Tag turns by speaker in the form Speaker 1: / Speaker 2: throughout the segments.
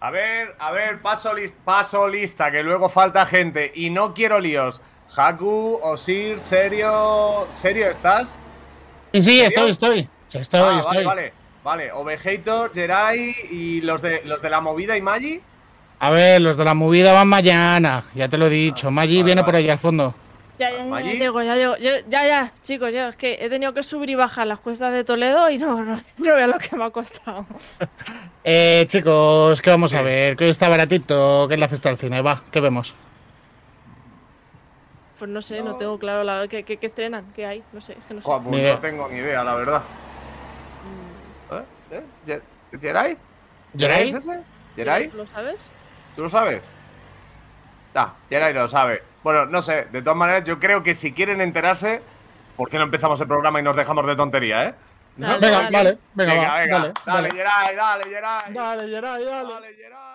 Speaker 1: A ver, a ver, paso, paso lista, que luego falta gente y no quiero líos. Haku, Osir, ¿serio? ¿Serio estás?
Speaker 2: Sí, sí, estoy, estoy. Estoy,
Speaker 1: ah,
Speaker 2: estoy.
Speaker 1: Vale, vale. Vale, Ovejator, Jerai y los de los de la movida y Magi.
Speaker 2: A ver, los de la movida van mañana, ya te lo he dicho. Ah, Magi viene por allá al fondo.
Speaker 3: Ya, ya, ya, llego, ya llego. ya, ya, chicos, ya, es que he tenido que subir y bajar las cuestas de Toledo y no, no, no veo lo que me ha costado.
Speaker 2: eh, chicos, ¿qué vamos a ver? Que hoy está baratito, que es la fiesta del cine. Va, ¿qué vemos?
Speaker 3: Pues no sé, no, tengo claro la, ¿qué, qué, estrenan, qué hay, no sé, es que no sé.
Speaker 1: pues no tengo ni idea, la verdad. Mm. ¿Eh? ¿Eh? ¿Jerai?
Speaker 2: ¿Jerai
Speaker 1: es ese? ¿Jerai?
Speaker 3: ¿Lo sabes?
Speaker 1: ¿Tú lo sabes? Ah, Jerai lo sabe. Bueno, no sé, de todas maneras, yo creo que si quieren enterarse, ¿por qué no empezamos el programa y nos dejamos de tontería, eh?
Speaker 2: venga, vale, venga, venga,
Speaker 1: venga. Dale, dale, Geray, dale,
Speaker 2: Geray. Dale, Geray, dale. Dale, Geray.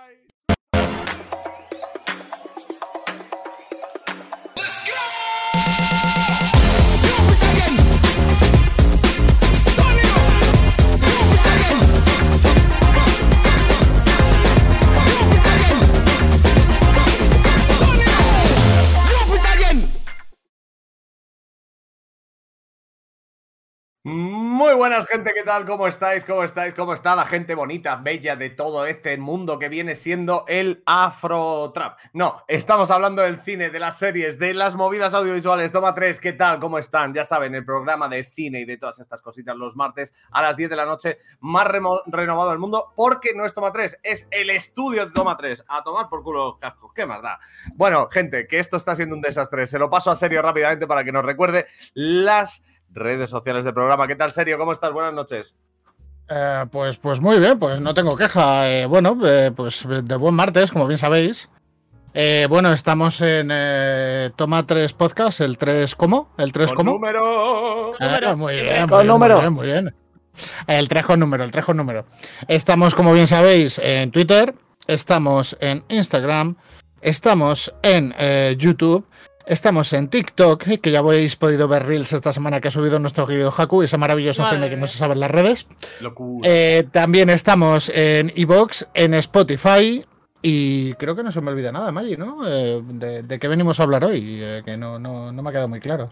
Speaker 1: Muy buenas gente, ¿qué tal? ¿Cómo estáis? ¿Cómo estáis? ¿Cómo está la gente bonita, bella de todo este mundo que viene siendo el Afro Trap? No, estamos hablando del cine, de las series, de las movidas audiovisuales. Toma 3, ¿qué tal? ¿Cómo están? Ya saben, el programa de cine y de todas estas cositas los martes a las 10 de la noche, más renovado del mundo, porque no es Toma 3, es el estudio de Toma 3. A tomar por culo los cascos, qué más da. Bueno, gente, que esto está siendo un desastre. Se lo paso a serio rápidamente para que nos recuerde las redes sociales del programa. ¿Qué tal, Serio? ¿Cómo estás? Buenas noches.
Speaker 2: Eh, pues, pues muy bien, pues no tengo queja. Eh, bueno, eh, pues de buen martes, como bien sabéis. bueno, estamos en Toma 3 Podcast, el 3 ¿cómo? ¿El 3
Speaker 1: cómo? Número.
Speaker 2: muy bien, con número. muy bien. El 3 con número, el 3 con número. Estamos, como bien sabéis, en Twitter, estamos en Instagram, estamos en YouTube Estamos en TikTok, que ya habéis podido ver Reels esta semana que ha subido nuestro querido Haku, ese maravilloso cine que no se sabe en las redes. Eh, también estamos en Evox, en Spotify y creo que no se me olvida nada, Maggi, ¿no? Eh, de, qué venimos a hablar hoy? Eh, que no, no, no me ha quedado muy claro.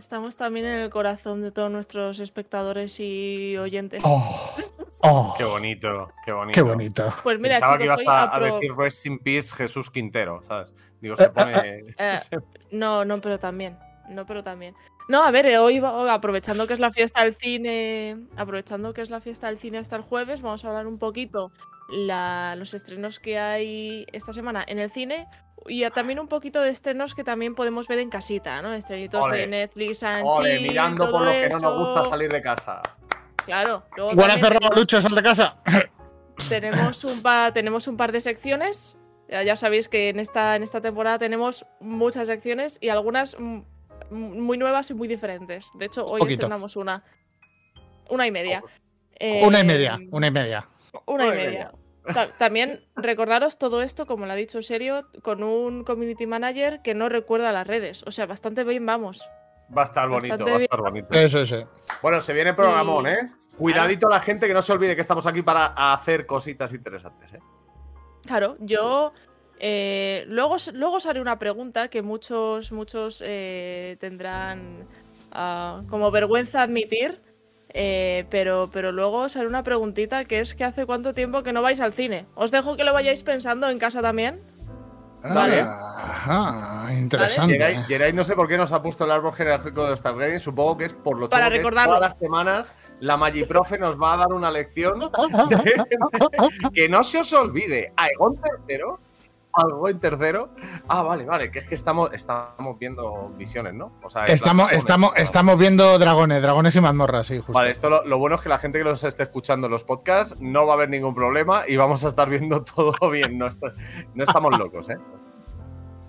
Speaker 3: Estamos también en el corazón de todos nuestros espectadores y oyentes.
Speaker 2: Oh, oh.
Speaker 1: qué bonito, qué bonito.
Speaker 2: Qué bonito.
Speaker 3: Pues mira,
Speaker 1: Pensaba
Speaker 3: chicos,
Speaker 1: que ibas a, decir Rest in Peace Jesús Quintero, ¿sabes? Digo, se pone...
Speaker 3: no, no, pero también. No, pero también. No, a ver, eh, hoy aprovechando que es la fiesta del cine, aprovechando que es la fiesta del cine hasta el jueves, vamos a hablar un poquito la, los estrenos que hay esta semana en el cine y también un poquito de estrenos que también podemos ver en casita, ¿no? Estrenitos de Netflix,
Speaker 1: Ole, mirando por lo que no nos gusta salir de casa.
Speaker 3: Claro.
Speaker 2: Igual ha cerrado Lucho, sal de casa.
Speaker 3: Tenemos un, tenemos un par de secciones ya sabéis que en esta, en esta temporada tenemos muchas secciones y algunas muy nuevas y muy diferentes. De hecho, hoy tenemos una. Una y media.
Speaker 2: una y media, una y media.
Speaker 3: Una y media. También recordaros todo esto, como lo ha dicho Serio, con un community manager que no recuerda las redes. O sea, bastante bien vamos.
Speaker 1: Va a estar bonito, va a estar bonito.
Speaker 2: Eso, sí.
Speaker 1: Bueno, se viene programón, ¿eh? Cuidadito a la gente que no se olvide que estamos aquí para hacer cositas interesantes, ¿eh?
Speaker 3: Claro, yo eh, luego, luego os haré una pregunta que muchos, muchos eh, tendrán ah, como vergüenza admitir. Eh, pero, pero luego os haré una preguntita que es que hace cuánto tiempo que no vais al cine. Os dejo que lo vayáis pensando en casa también.
Speaker 2: Ah, vale. Ajá, interesante.
Speaker 1: Geray, no sé por qué nos ha puesto el árbol genealógico de Stargate. Supongo que es por lo
Speaker 3: Para
Speaker 1: que todas las semanas la Magiprofe nos va a dar una lección que no se os olvide. Aegon tercero algo en tercero. Ah, vale, vale, que es que estamos, estamos viendo visiones, ¿no?
Speaker 2: O sea, estamos, estamos, estamos viendo dragones, dragones y mazmorras, sí, justo.
Speaker 1: Vale, esto lo, bueno es que la gente que nos esté escuchando en los podcasts no va a haber ningún problema y vamos a estar viendo todo bien. No, no estamos locos, ¿eh?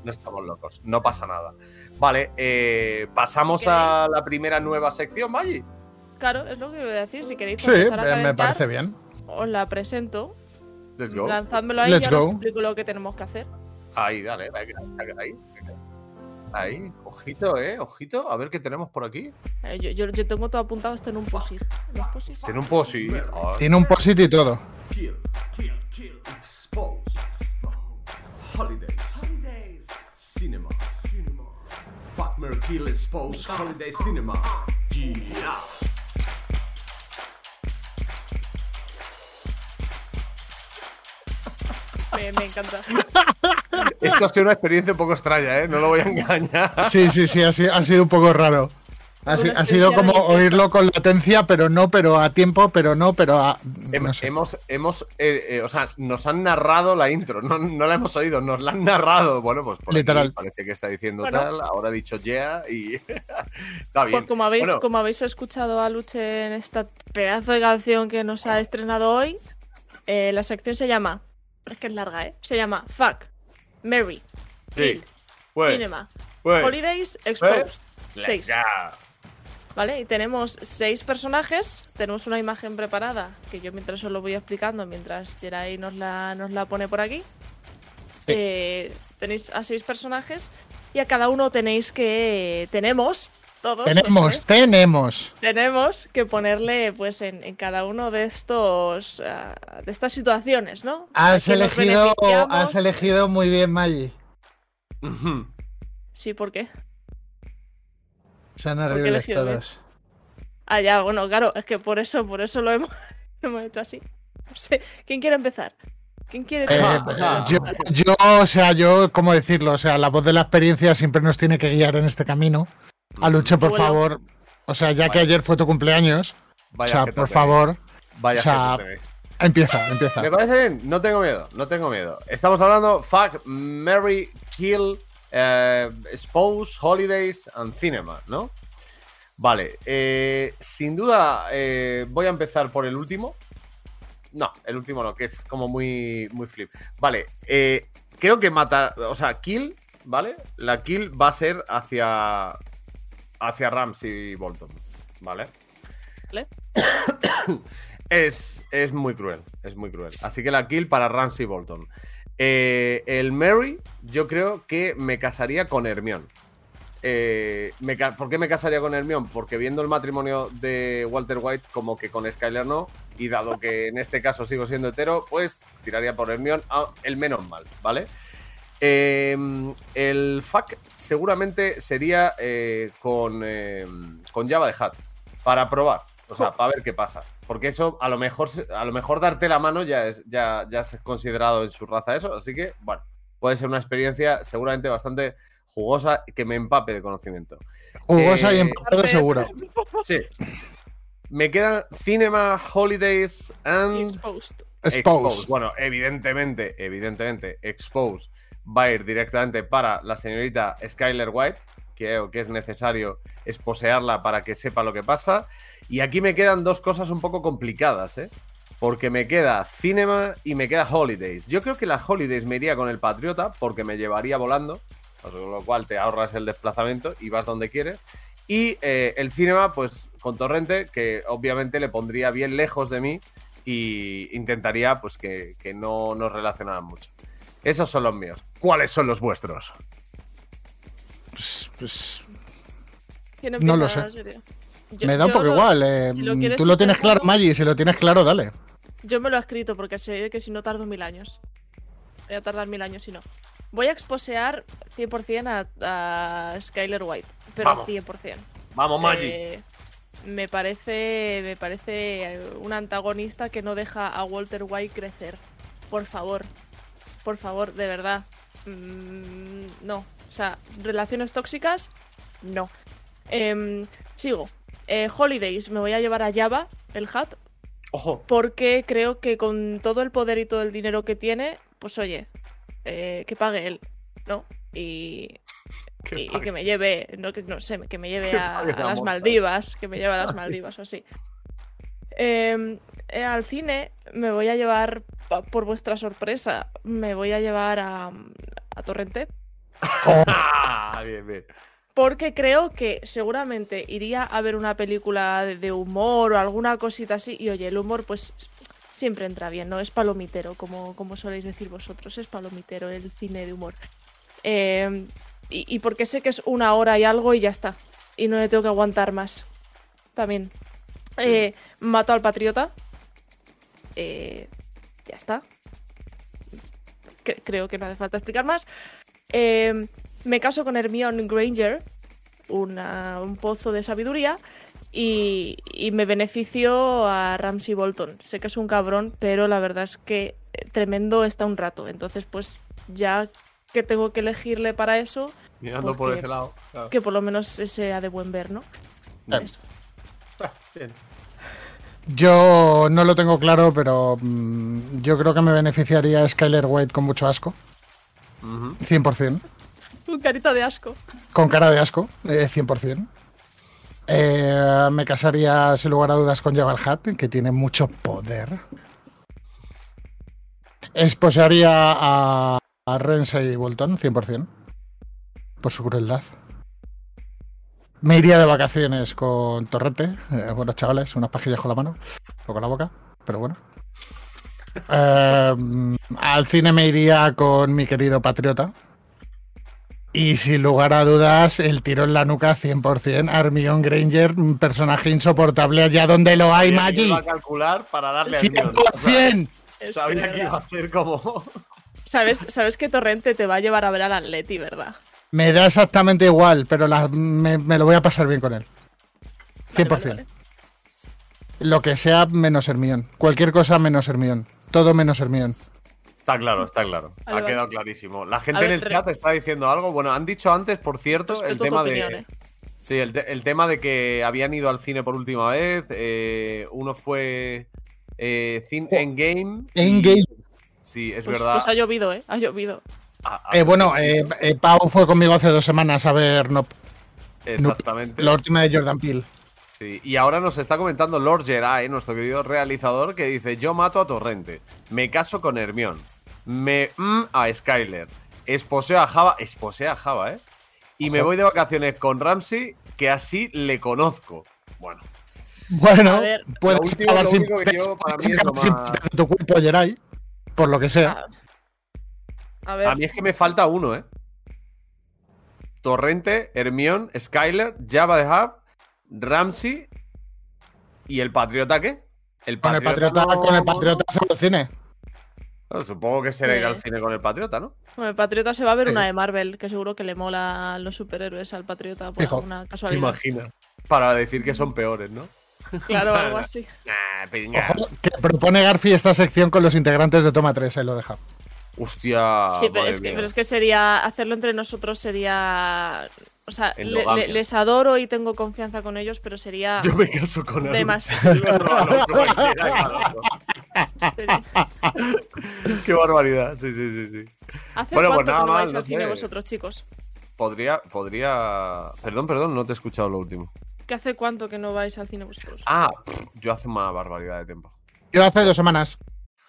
Speaker 1: No estamos locos, no pasa nada. Vale, eh, pasamos a la primera nueva sección, Maggi.
Speaker 3: Claro, es lo que voy a decir. Si queréis,
Speaker 2: sí, me parece bien.
Speaker 3: Os la presento.
Speaker 1: Let's go.
Speaker 3: Ahí y ahora os explico lo que tenemos que hacer.
Speaker 1: Ahí, dale, ahí. Ahí, ojito, eh, ojito, a ver qué tenemos por aquí.
Speaker 3: Eh, yo, yo, tengo todo apuntado esto en un posit.
Speaker 1: Tiene un posit.
Speaker 2: Tiene un posit y todo.
Speaker 1: Holidays. Holidays. Cinema. Cinema. Fuck, Kill, Expose, Holidays Cinema. Yeah.
Speaker 3: Me, encanta.
Speaker 1: Esto ha sido una experiencia un poco extraña, ¿eh? No lo voy a engañar.
Speaker 2: Sí, sí, sí, ha sido, un poco raro. Ha, sido como oírlo con latencia, pero no, pero a tiempo, pero no, pero a.
Speaker 1: Hemos, hemos, eh, eh, o sea, nos han narrado la intro, no, la hemos oído, nos la han narrado. Bueno, pues por
Speaker 2: Literal.
Speaker 1: parece que está diciendo tal, ahora ha dicho yeah y está bien.
Speaker 3: Pues como habéis, como habéis escuchado a Luche en esta pedazo de canción que nos ha estrenado hoy, eh, la sección se llama es que es larga, ¿eh? Se llama Fuck, Mary, Kill, Cinema, Holidays, Exposed. Seis. ¿Vale? Y tenemos seis personajes. Tenemos una imagen preparada que yo mientras os lo voy explicando, mientras Jerai nos la, nos la pone por aquí. Eh, tenéis a seis personajes y a cada uno tenéis que. Tenemos
Speaker 2: tenemos, tenemos.
Speaker 3: Tenemos que ponerle, pues, en, cada uno de estos. Ah, de estas situaciones, ¿no?
Speaker 2: Has elegido, has elegido muy bien, Maggie.
Speaker 3: Sí, ¿por qué?
Speaker 2: Son horribles todos.
Speaker 3: Ah, ya, bueno, claro, es que por eso, por eso lo hemos, hecho así. No sé, ¿quién quiere empezar? ¿Quién quiere
Speaker 2: eh, empezar? yo, yo, o sea, yo, ¿cómo decirlo? O sea, la voz de la experiencia siempre nos tiene que guiar en este camino. Aluche, por favor. O sea, ya que ayer fue tu cumpleaños. o sea, por favor. Vaya o sea, empieza, empieza.
Speaker 1: Me parece bien, no tengo miedo, no tengo miedo. Estamos hablando Fuck, Mary, Kill, eh, Expose, Holidays and Cinema, ¿no? Vale, eh, sin duda eh, voy a empezar por el último. No, el último no, que es como muy, muy flip. Vale, creo que mata, o sea, Kill, ¿vale? La Kill va a ser hacia hacia Ramsey y Bolton, ¿vale?
Speaker 3: ¿Vale?
Speaker 1: es, es muy cruel, es muy cruel. Así que la kill para Ramsey y Bolton. Eh, el Mary, yo creo que me casaría con Hermione. Eh, ¿Por qué me casaría con Hermione? Porque viendo el matrimonio de Walter White, como que con Skyler no, y dado que en este caso sigo siendo hetero, pues tiraría por Hermione, el menos mal, ¿vale? Em, el fuck seguramente sería eh, con, em, con Java de Hat, para probar, o sea, para ver qué pasa. Porque eso, a lo mejor, a lo mejor darte la mano ya es, ya, ya es considerado en su raza eso. Así que, bueno, puede ser una experiencia seguramente bastante jugosa que me empape de conocimiento.
Speaker 2: Jugosa y eh, empape seguro.
Speaker 1: Sí. Me quedan Cinema, Holidays and
Speaker 3: Exposed.
Speaker 2: Exposed.
Speaker 1: Bueno, evidentemente, evidentemente, Exposed va a ir directamente para la señorita Skyler White, que es necesario esposearla para que sepa lo que pasa. Y aquí me quedan dos cosas un poco complicadas, ¿eh? Porque me queda Cinema y me queda Holidays. Yo creo que las Holidays me iría con el Patriota porque me llevaría volando, con lo cual te ahorras el desplazamiento y vas donde quieres. Y eh, el Cinema, pues con Torrente, que obviamente le pondría bien lejos de mí y intentaría pues que, que no nos relacionaran mucho. Esos son los míos. ¿Cuáles son los vuestros?
Speaker 2: Pues, pues no, lo sé. me da un poco igual. Eh, tú lo tienes claro, Maggi. Si lo tienes claro, dale.
Speaker 3: Yo me lo he escrito porque sé que si no tardo mil años. Voy a tardar mil años si no. Voy a exposear 100% a, a Skyler White. Pero 100%.
Speaker 1: Vamos, Maggi. Eh,
Speaker 3: me parece, me parece un antagonista que no deja a Walter White crecer. Por favor, por favor, de verdad. Mm, no. O sea, relaciones tóxicas, no. Em, sigo. Eh, holidays, me voy a llevar a Java, el hat.
Speaker 1: Ojo.
Speaker 3: Porque creo que con todo el poder y todo el dinero que tiene, pues oye, eh, que pague él, ¿no? Y, y, que me lleve, no, que, no sé, que me lleve a, las Maldivas, que me lleve a las Maldivas o así. Em, eh, al cine me voy a llevar, por vuestra sorpresa, me voy a llevar a, Torrente.
Speaker 1: Ah,
Speaker 3: Porque creo que seguramente iría a ver una película de, humor o alguna cosita así. Y oye, el humor, pues siempre entra bien, ¿no? Es palomitero, como, como soléis decir vosotros. Es palomitero el cine de humor. Em, y, y porque sé que es una hora y algo y ya está. Y no le tengo que aguantar más. También. Eh, al patriota. Eh, ya está. creo que no hace falta explicar más. Em, me caso con Hermione Granger, un pozo de sabiduría, y, me beneficio a Ramsey Bolton. Sé que es un cabrón, pero la verdad es que eh, tremendo está un rato. Entonces, pues ya que tengo que elegirle para eso.
Speaker 1: Mirando por ese lado.
Speaker 3: Que por lo menos sea de buen ver, ¿no? Eso.
Speaker 2: Yo no lo tengo claro, pero mm, yo creo que me beneficiaría Skyler White con mucho asco. 100%.
Speaker 3: Con carita de asco.
Speaker 2: Con cara de asco, 100%. Eh, eh, me casaría, sin lugar a dudas, con Jabal Hat, que tiene mucho poder. Esposaría a, a Rensei Bolton, 100%. Por su crueldad. Me iría de vacaciones con Torrete. Eh, bueno, chavales, unas pajillas con la mano o con la boca, pero bueno. Eh, al cine me iría con mi querido Patriota. Y sin lugar a dudas, el tiro en la nuca 100%. Armion Granger, un personaje insoportable allá donde lo hay, Maggi.
Speaker 1: a calcular para darle
Speaker 2: 100%.
Speaker 1: sabía que iba a ser como.
Speaker 3: ¿Sabes, sabes que Torrente te va a llevar a ver al Atleti, ¿verdad?
Speaker 2: Me da exactamente igual, pero me, lo voy a pasar bien con él. 100%. Lo que sea menos Hermión. Cualquier cosa menos Hermión. Todo menos Hermión.
Speaker 1: Está claro, está claro. ha quedado clarísimo. La gente en el chat está diciendo algo. Bueno, han dicho antes, por cierto, el tema de. ¿eh? Sí, el, tema de que habían ido al cine por última vez. Eh, uno fue eh, Endgame.
Speaker 2: Endgame.
Speaker 1: Sí, es
Speaker 3: pues,
Speaker 1: verdad.
Speaker 3: Pues ha llovido, ¿eh? Ha llovido.
Speaker 2: Eh, bueno, eh, eh, Pau fue conmigo hace dos semanas a ver no,
Speaker 1: Exactamente.
Speaker 2: la última de Jordan Peele.
Speaker 1: Sí, y ahora nos está comentando Lord Jedi, nuestro querido realizador, que dice: Yo mato a Torrente, me caso con Hermión, me mm, a Skyler, esposeo a Java, esposeo a Java, ¿eh? Y me voy de vacaciones con Ramsey, que así le conozco. Bueno.
Speaker 2: Bueno, puedes acabar sin, tu cuerpo Jedi, por lo que sea. Ah,
Speaker 1: a, mí es que me falta uno, ¿eh? Torrente, Hermión, Skyler, Java de Hub, Ramsey y el Patriota, ¿qué?
Speaker 2: El Patriota, con el Patriota, se va al cine.
Speaker 1: supongo que será ir al cine con el Patriota, ¿no?
Speaker 3: Con el Patriota se va a ver una de Marvel, que seguro que le mola a los superhéroes al Patriota por alguna casualidad.
Speaker 1: ¿Te imaginas? Para decir que son peores, ¿no?
Speaker 3: Claro, algo así.
Speaker 2: que propone Garfi esta sección con los integrantes de Toma 3, ahí lo deja.
Speaker 1: Hostia.
Speaker 3: Sí, pero es, que, sería. Hacerlo entre nosotros sería. O sea, les adoro y tengo confianza con ellos, pero sería.
Speaker 1: Yo me caso con él. Qué barbaridad. Sí, sí, sí. sí.
Speaker 3: ¿Hace bueno, pues nada más. al cine vosotros, chicos?
Speaker 1: Podría, podría. Perdón, perdón, no te he escuchado lo último.
Speaker 3: ¿Qué hace cuánto que no vais al cine vosotros?
Speaker 1: Ah, yo hace una barbaridad de tiempo.
Speaker 2: Yo hace dos semanas.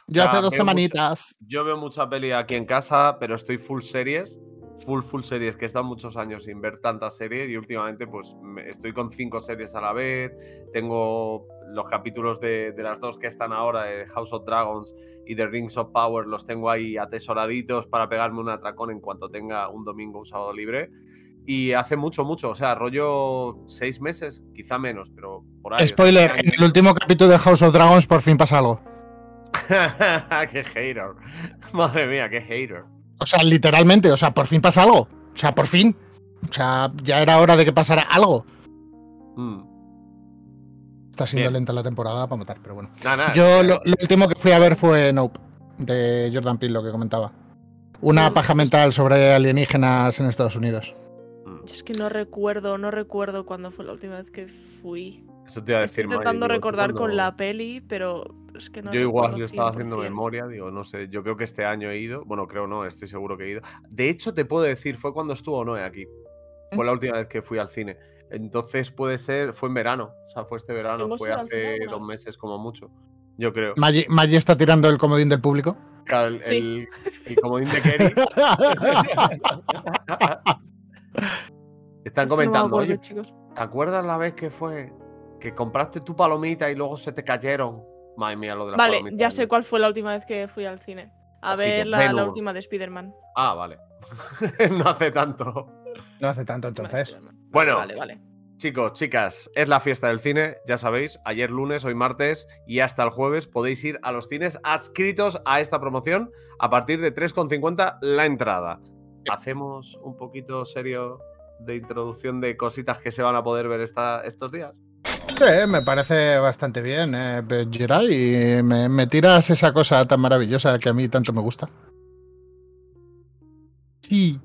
Speaker 2: Yo hace dos semanitas.
Speaker 1: yo veo mucha peli aquí en casa, pero estoy full series. Full, full series, que he estado muchos años sin ver tantas series y últimamente pues estoy con cinco series a la vez. Tengo los capítulos de, las dos que están ahora, de House of Dragons y The Rings of Power, los tengo ahí atesoraditos para pegarme un atracón en cuanto tenga un domingo, un sábado libre. Y hace mucho, mucho, o sea, rollo seis meses, quizá menos, pero por ahí.
Speaker 2: Spoiler, en el último capítulo de House of Dragons por fin pasa algo.
Speaker 1: qué hater. Madre mía, qué hater.
Speaker 2: O sea, literalmente, o sea, por fin pasa algo. O sea, por fin. O sea, ya era hora de que pasara algo. Mm. Está siendo lenta la temporada para matar, pero bueno. Yo lo, último que fui a ver fue Nope, de Jordan Peele, lo que comentaba. Una paja mental sobre alienígenas en Estados Unidos.
Speaker 3: Mm. Yo es que no recuerdo, no recuerdo cuándo fue la última vez que fui.
Speaker 1: Eso te iba a decir,
Speaker 3: Estoy intentando recordar con la peli, pero es que no
Speaker 1: Yo igual, yo estaba haciendo memoria, digo, no sé, yo creo que este año he ido, bueno, creo no, estoy seguro que he ido. De hecho, te puedo decir, fue cuando estuvo Noé aquí. Fue la última vez que fui al cine. Entonces puede ser, fue en verano, o sea, fue este verano, fue hace dos meses como mucho, yo creo.
Speaker 2: Maggi, está tirando el comodín del público.
Speaker 1: el, el, comodín de Kerry. Están comentando, oye, ¿te acuerdas la vez que fue que compraste tu palomita y luego se te cayeron. Madre mía, lo de la
Speaker 3: Vale, ya sé cuál fue la última vez que fui al cine. A ver la, última de Spider-Man.
Speaker 1: Ah, vale. no hace tanto.
Speaker 2: No hace tanto entonces.
Speaker 1: Bueno, vale, vale. chicos, chicas, es la fiesta del cine, ya sabéis, ayer lunes, hoy martes y hasta el jueves podéis ir a los cines adscritos a esta promoción a partir de 3,50 la entrada. ¿Hacemos un poquito serio de introducción de cositas que se van a poder ver estos días?
Speaker 2: Sí, me parece bastante bien, eh, y me, me tiras esa cosa tan maravillosa que a mí tanto me gusta. Sí.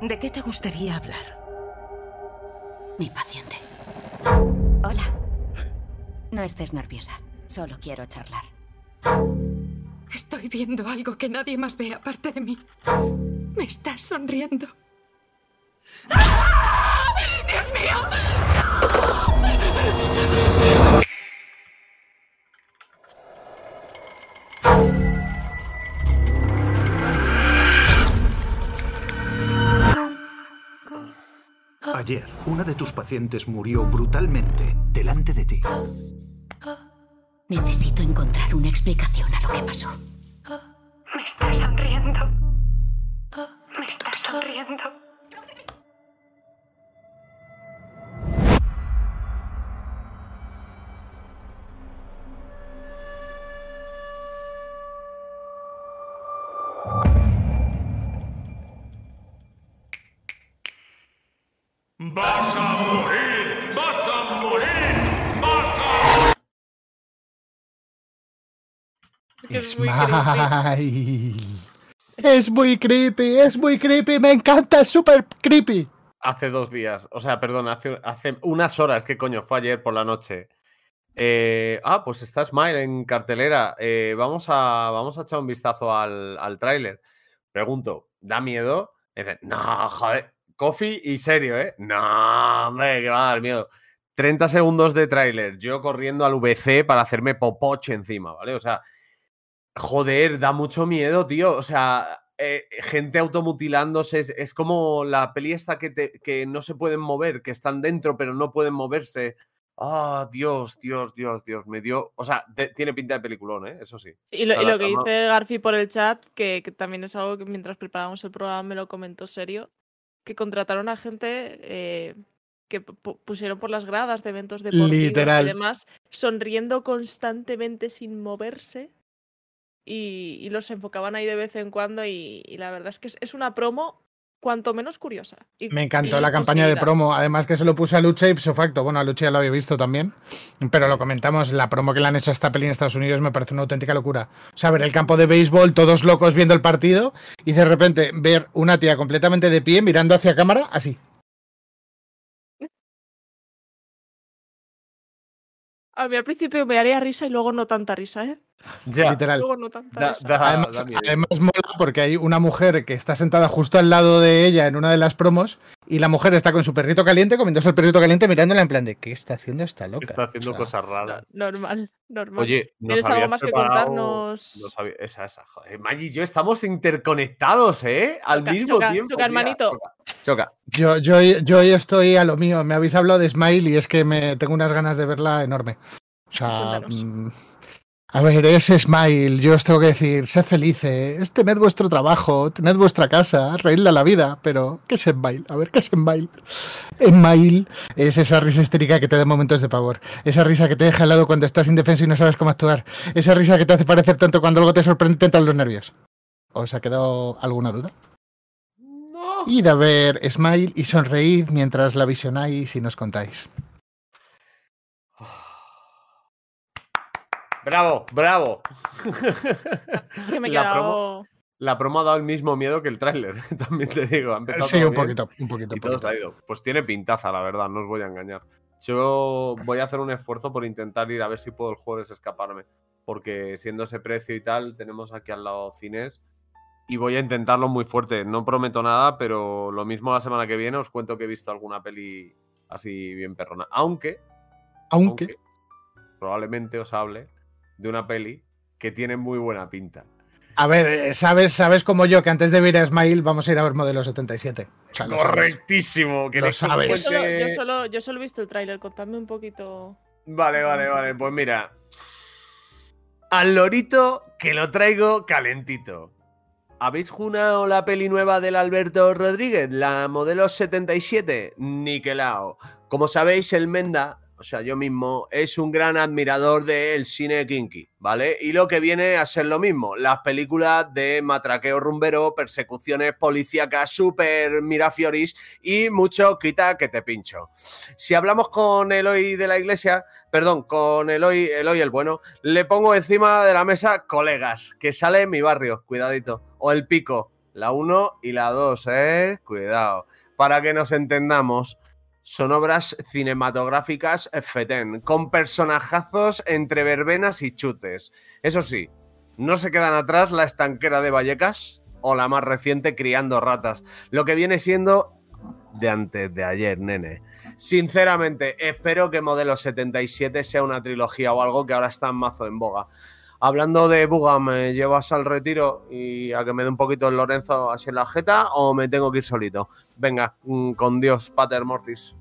Speaker 4: ¿De qué te gustaría hablar?
Speaker 5: Mi paciente. Hola. No estés nerviosa. Solo quiero charlar.
Speaker 4: Estoy viendo algo que nadie más ve aparte de mí. Me estás sonriendo. ¡Ah! ¡Dios mío!
Speaker 6: Ayer, una de tus pacientes murió brutalmente delante de ti.
Speaker 5: Necesito encontrar una explicación a lo que pasó.
Speaker 4: Me está sonriendo. Me está sonriendo.
Speaker 2: Es, muy creepy. Es muy creepy, es muy creepy, me encanta, es súper creepy.
Speaker 1: Hace dos días, o sea, perdón, hace, hace unas horas, ¿qué coño? Fue ayer por la noche. Eh, ah, pues está Smile en cartelera. Eh, vamos, a, vamos a echar un vistazo al, al tráiler. Pregunto, ¿da miedo? no, joder, Coffee y serio, ¿eh? No, hombre, que va a dar miedo. 30 segundos de tráiler, yo corriendo al VC para hacerme popoche encima, ¿vale? O sea, joder, da mucho miedo, tío. O sea, eh, gente automutilándose, es, como la peli esta que, que no se pueden mover, que están dentro pero no pueden moverse. Ah, Dios, Dios, Dios, Dios, me dio. O sea, tiene pinta de peliculón, ¿eh? Eso sí.
Speaker 3: y, lo, que dice Garfi por el chat, que, que, también es algo que mientras preparamos el programa me lo comentó serio, que contrataron a gente eh, que pusieron por las gradas de eventos deportivos y demás, sonriendo constantemente sin moverse. Y, los enfocaban ahí de vez en cuando. Y, la verdad es que es, una promo cuanto menos curiosa.
Speaker 2: Me encantó la campaña de promo. Además que se lo puse a Lucha y facto. Bueno, a Lucha ya lo había visto también. Pero lo comentamos, la promo que le han hecho a esta peli en Estados Unidos me parece una auténtica locura. O sea, ver el campo de béisbol, todos locos viendo el partido y de repente ver una tía completamente de pie mirando hacia cámara así.
Speaker 3: A mí al principio me haría risa y luego no tanta risa, ¿eh?
Speaker 2: Ya. Literal. además, mola porque hay una mujer que está sentada justo al lado de ella en una de las promos y la mujer está con su perrito caliente, comiéndose el perrito caliente, mirándola en plan de ¿qué está haciendo esta loca?
Speaker 1: Está haciendo cosas raras.
Speaker 3: Normal, normal.
Speaker 1: Oye,
Speaker 3: ¿tienes algo más que contarnos?
Speaker 1: esa, esa. Joder, Maggi y yo estamos interconectados, ¿eh? Al mismo tiempo.
Speaker 3: Choca, hermanito.
Speaker 1: Choca.
Speaker 2: Yo, yo, yo hoy estoy a lo mío. Me habéis hablado de Smile y es que me tengo unas ganas de verla enorme. O sea. A ver, es Smile, yo os tengo que decir, sed felices, tened vuestro trabajo, tened vuestra casa, reírle a la vida, pero ¿qué es Smile? A ver, ¿qué es Smile? Smile es esa risa histérica que te da momentos de pavor, esa risa que te deja al lado cuando estás indefenso y no sabes cómo actuar, esa risa que te hace parecer tanto cuando algo te sorprende te entran los nervios. ¿Os ha quedado alguna duda?
Speaker 1: No.
Speaker 2: Id a ver Smile y sonreíd mientras la visionáis y nos contáis.
Speaker 1: Bravo, bravo.
Speaker 3: Es que me he quedado...
Speaker 1: La promo ha dado el mismo miedo que el tráiler, también te digo.
Speaker 2: sí, un poquito, un poquito.
Speaker 1: Pues tiene pintaza, la verdad, no os voy a engañar. Yo voy a hacer un esfuerzo por intentar ir a ver si puedo el jueves escaparme. Porque siendo ese precio y tal, tenemos aquí al lado cines. Y voy a intentarlo muy fuerte. No prometo nada, pero lo mismo la semana que viene os cuento que he visto alguna peli así bien perrona. Aunque.
Speaker 2: Aunque. aunque
Speaker 1: probablemente os hable de una peli que tiene muy buena pinta.
Speaker 2: A ver, eh, sabes, sabes como yo que antes de ver a Smile vamos a ir a ver modelo 77.
Speaker 1: Correctísimo, que
Speaker 2: lo sabes.
Speaker 3: Yo solo, yo, solo, he visto el tráiler, contadme un poquito.
Speaker 1: Vale, vale, vale. Pues mira. al lorito que lo traigo calentito. ¿Habéis jugado la peli nueva del Alberto Rodríguez, la modelo 77? Niquelao. Como sabéis, el Menda o sea, yo mismo, es un gran admirador del cine kinky, ¿vale? Y lo que viene a ser lo mismo, las películas de matraqueo rumbero, persecuciones policíacas, super mirafioris y mucho quita que te pincho. Si hablamos con Eloy de la iglesia, perdón, con Eloy, Eloy el bueno, le pongo encima de la mesa colegas, que sale en mi barrio, cuidadito, o el pico, la 1 y la 2, ¿eh? Cuidado. Para que nos entendamos, son obras cinematográficas FETEN, con personajazos entre verbenas y chutes. Eso sí, no se quedan atrás la estanquera de Vallecas o la más reciente Criando Ratas, lo que viene siendo de antes de ayer, nene. Sinceramente, espero que Modelo 77 sea una trilogía o algo que ahora está en mazo en boga. Hablando de Buga, ¿me llevas al retiro y a que me dé un poquito el Lorenzo así en la jeta o me tengo que ir solito? Venga, mm, con Dios, Pater Mortis.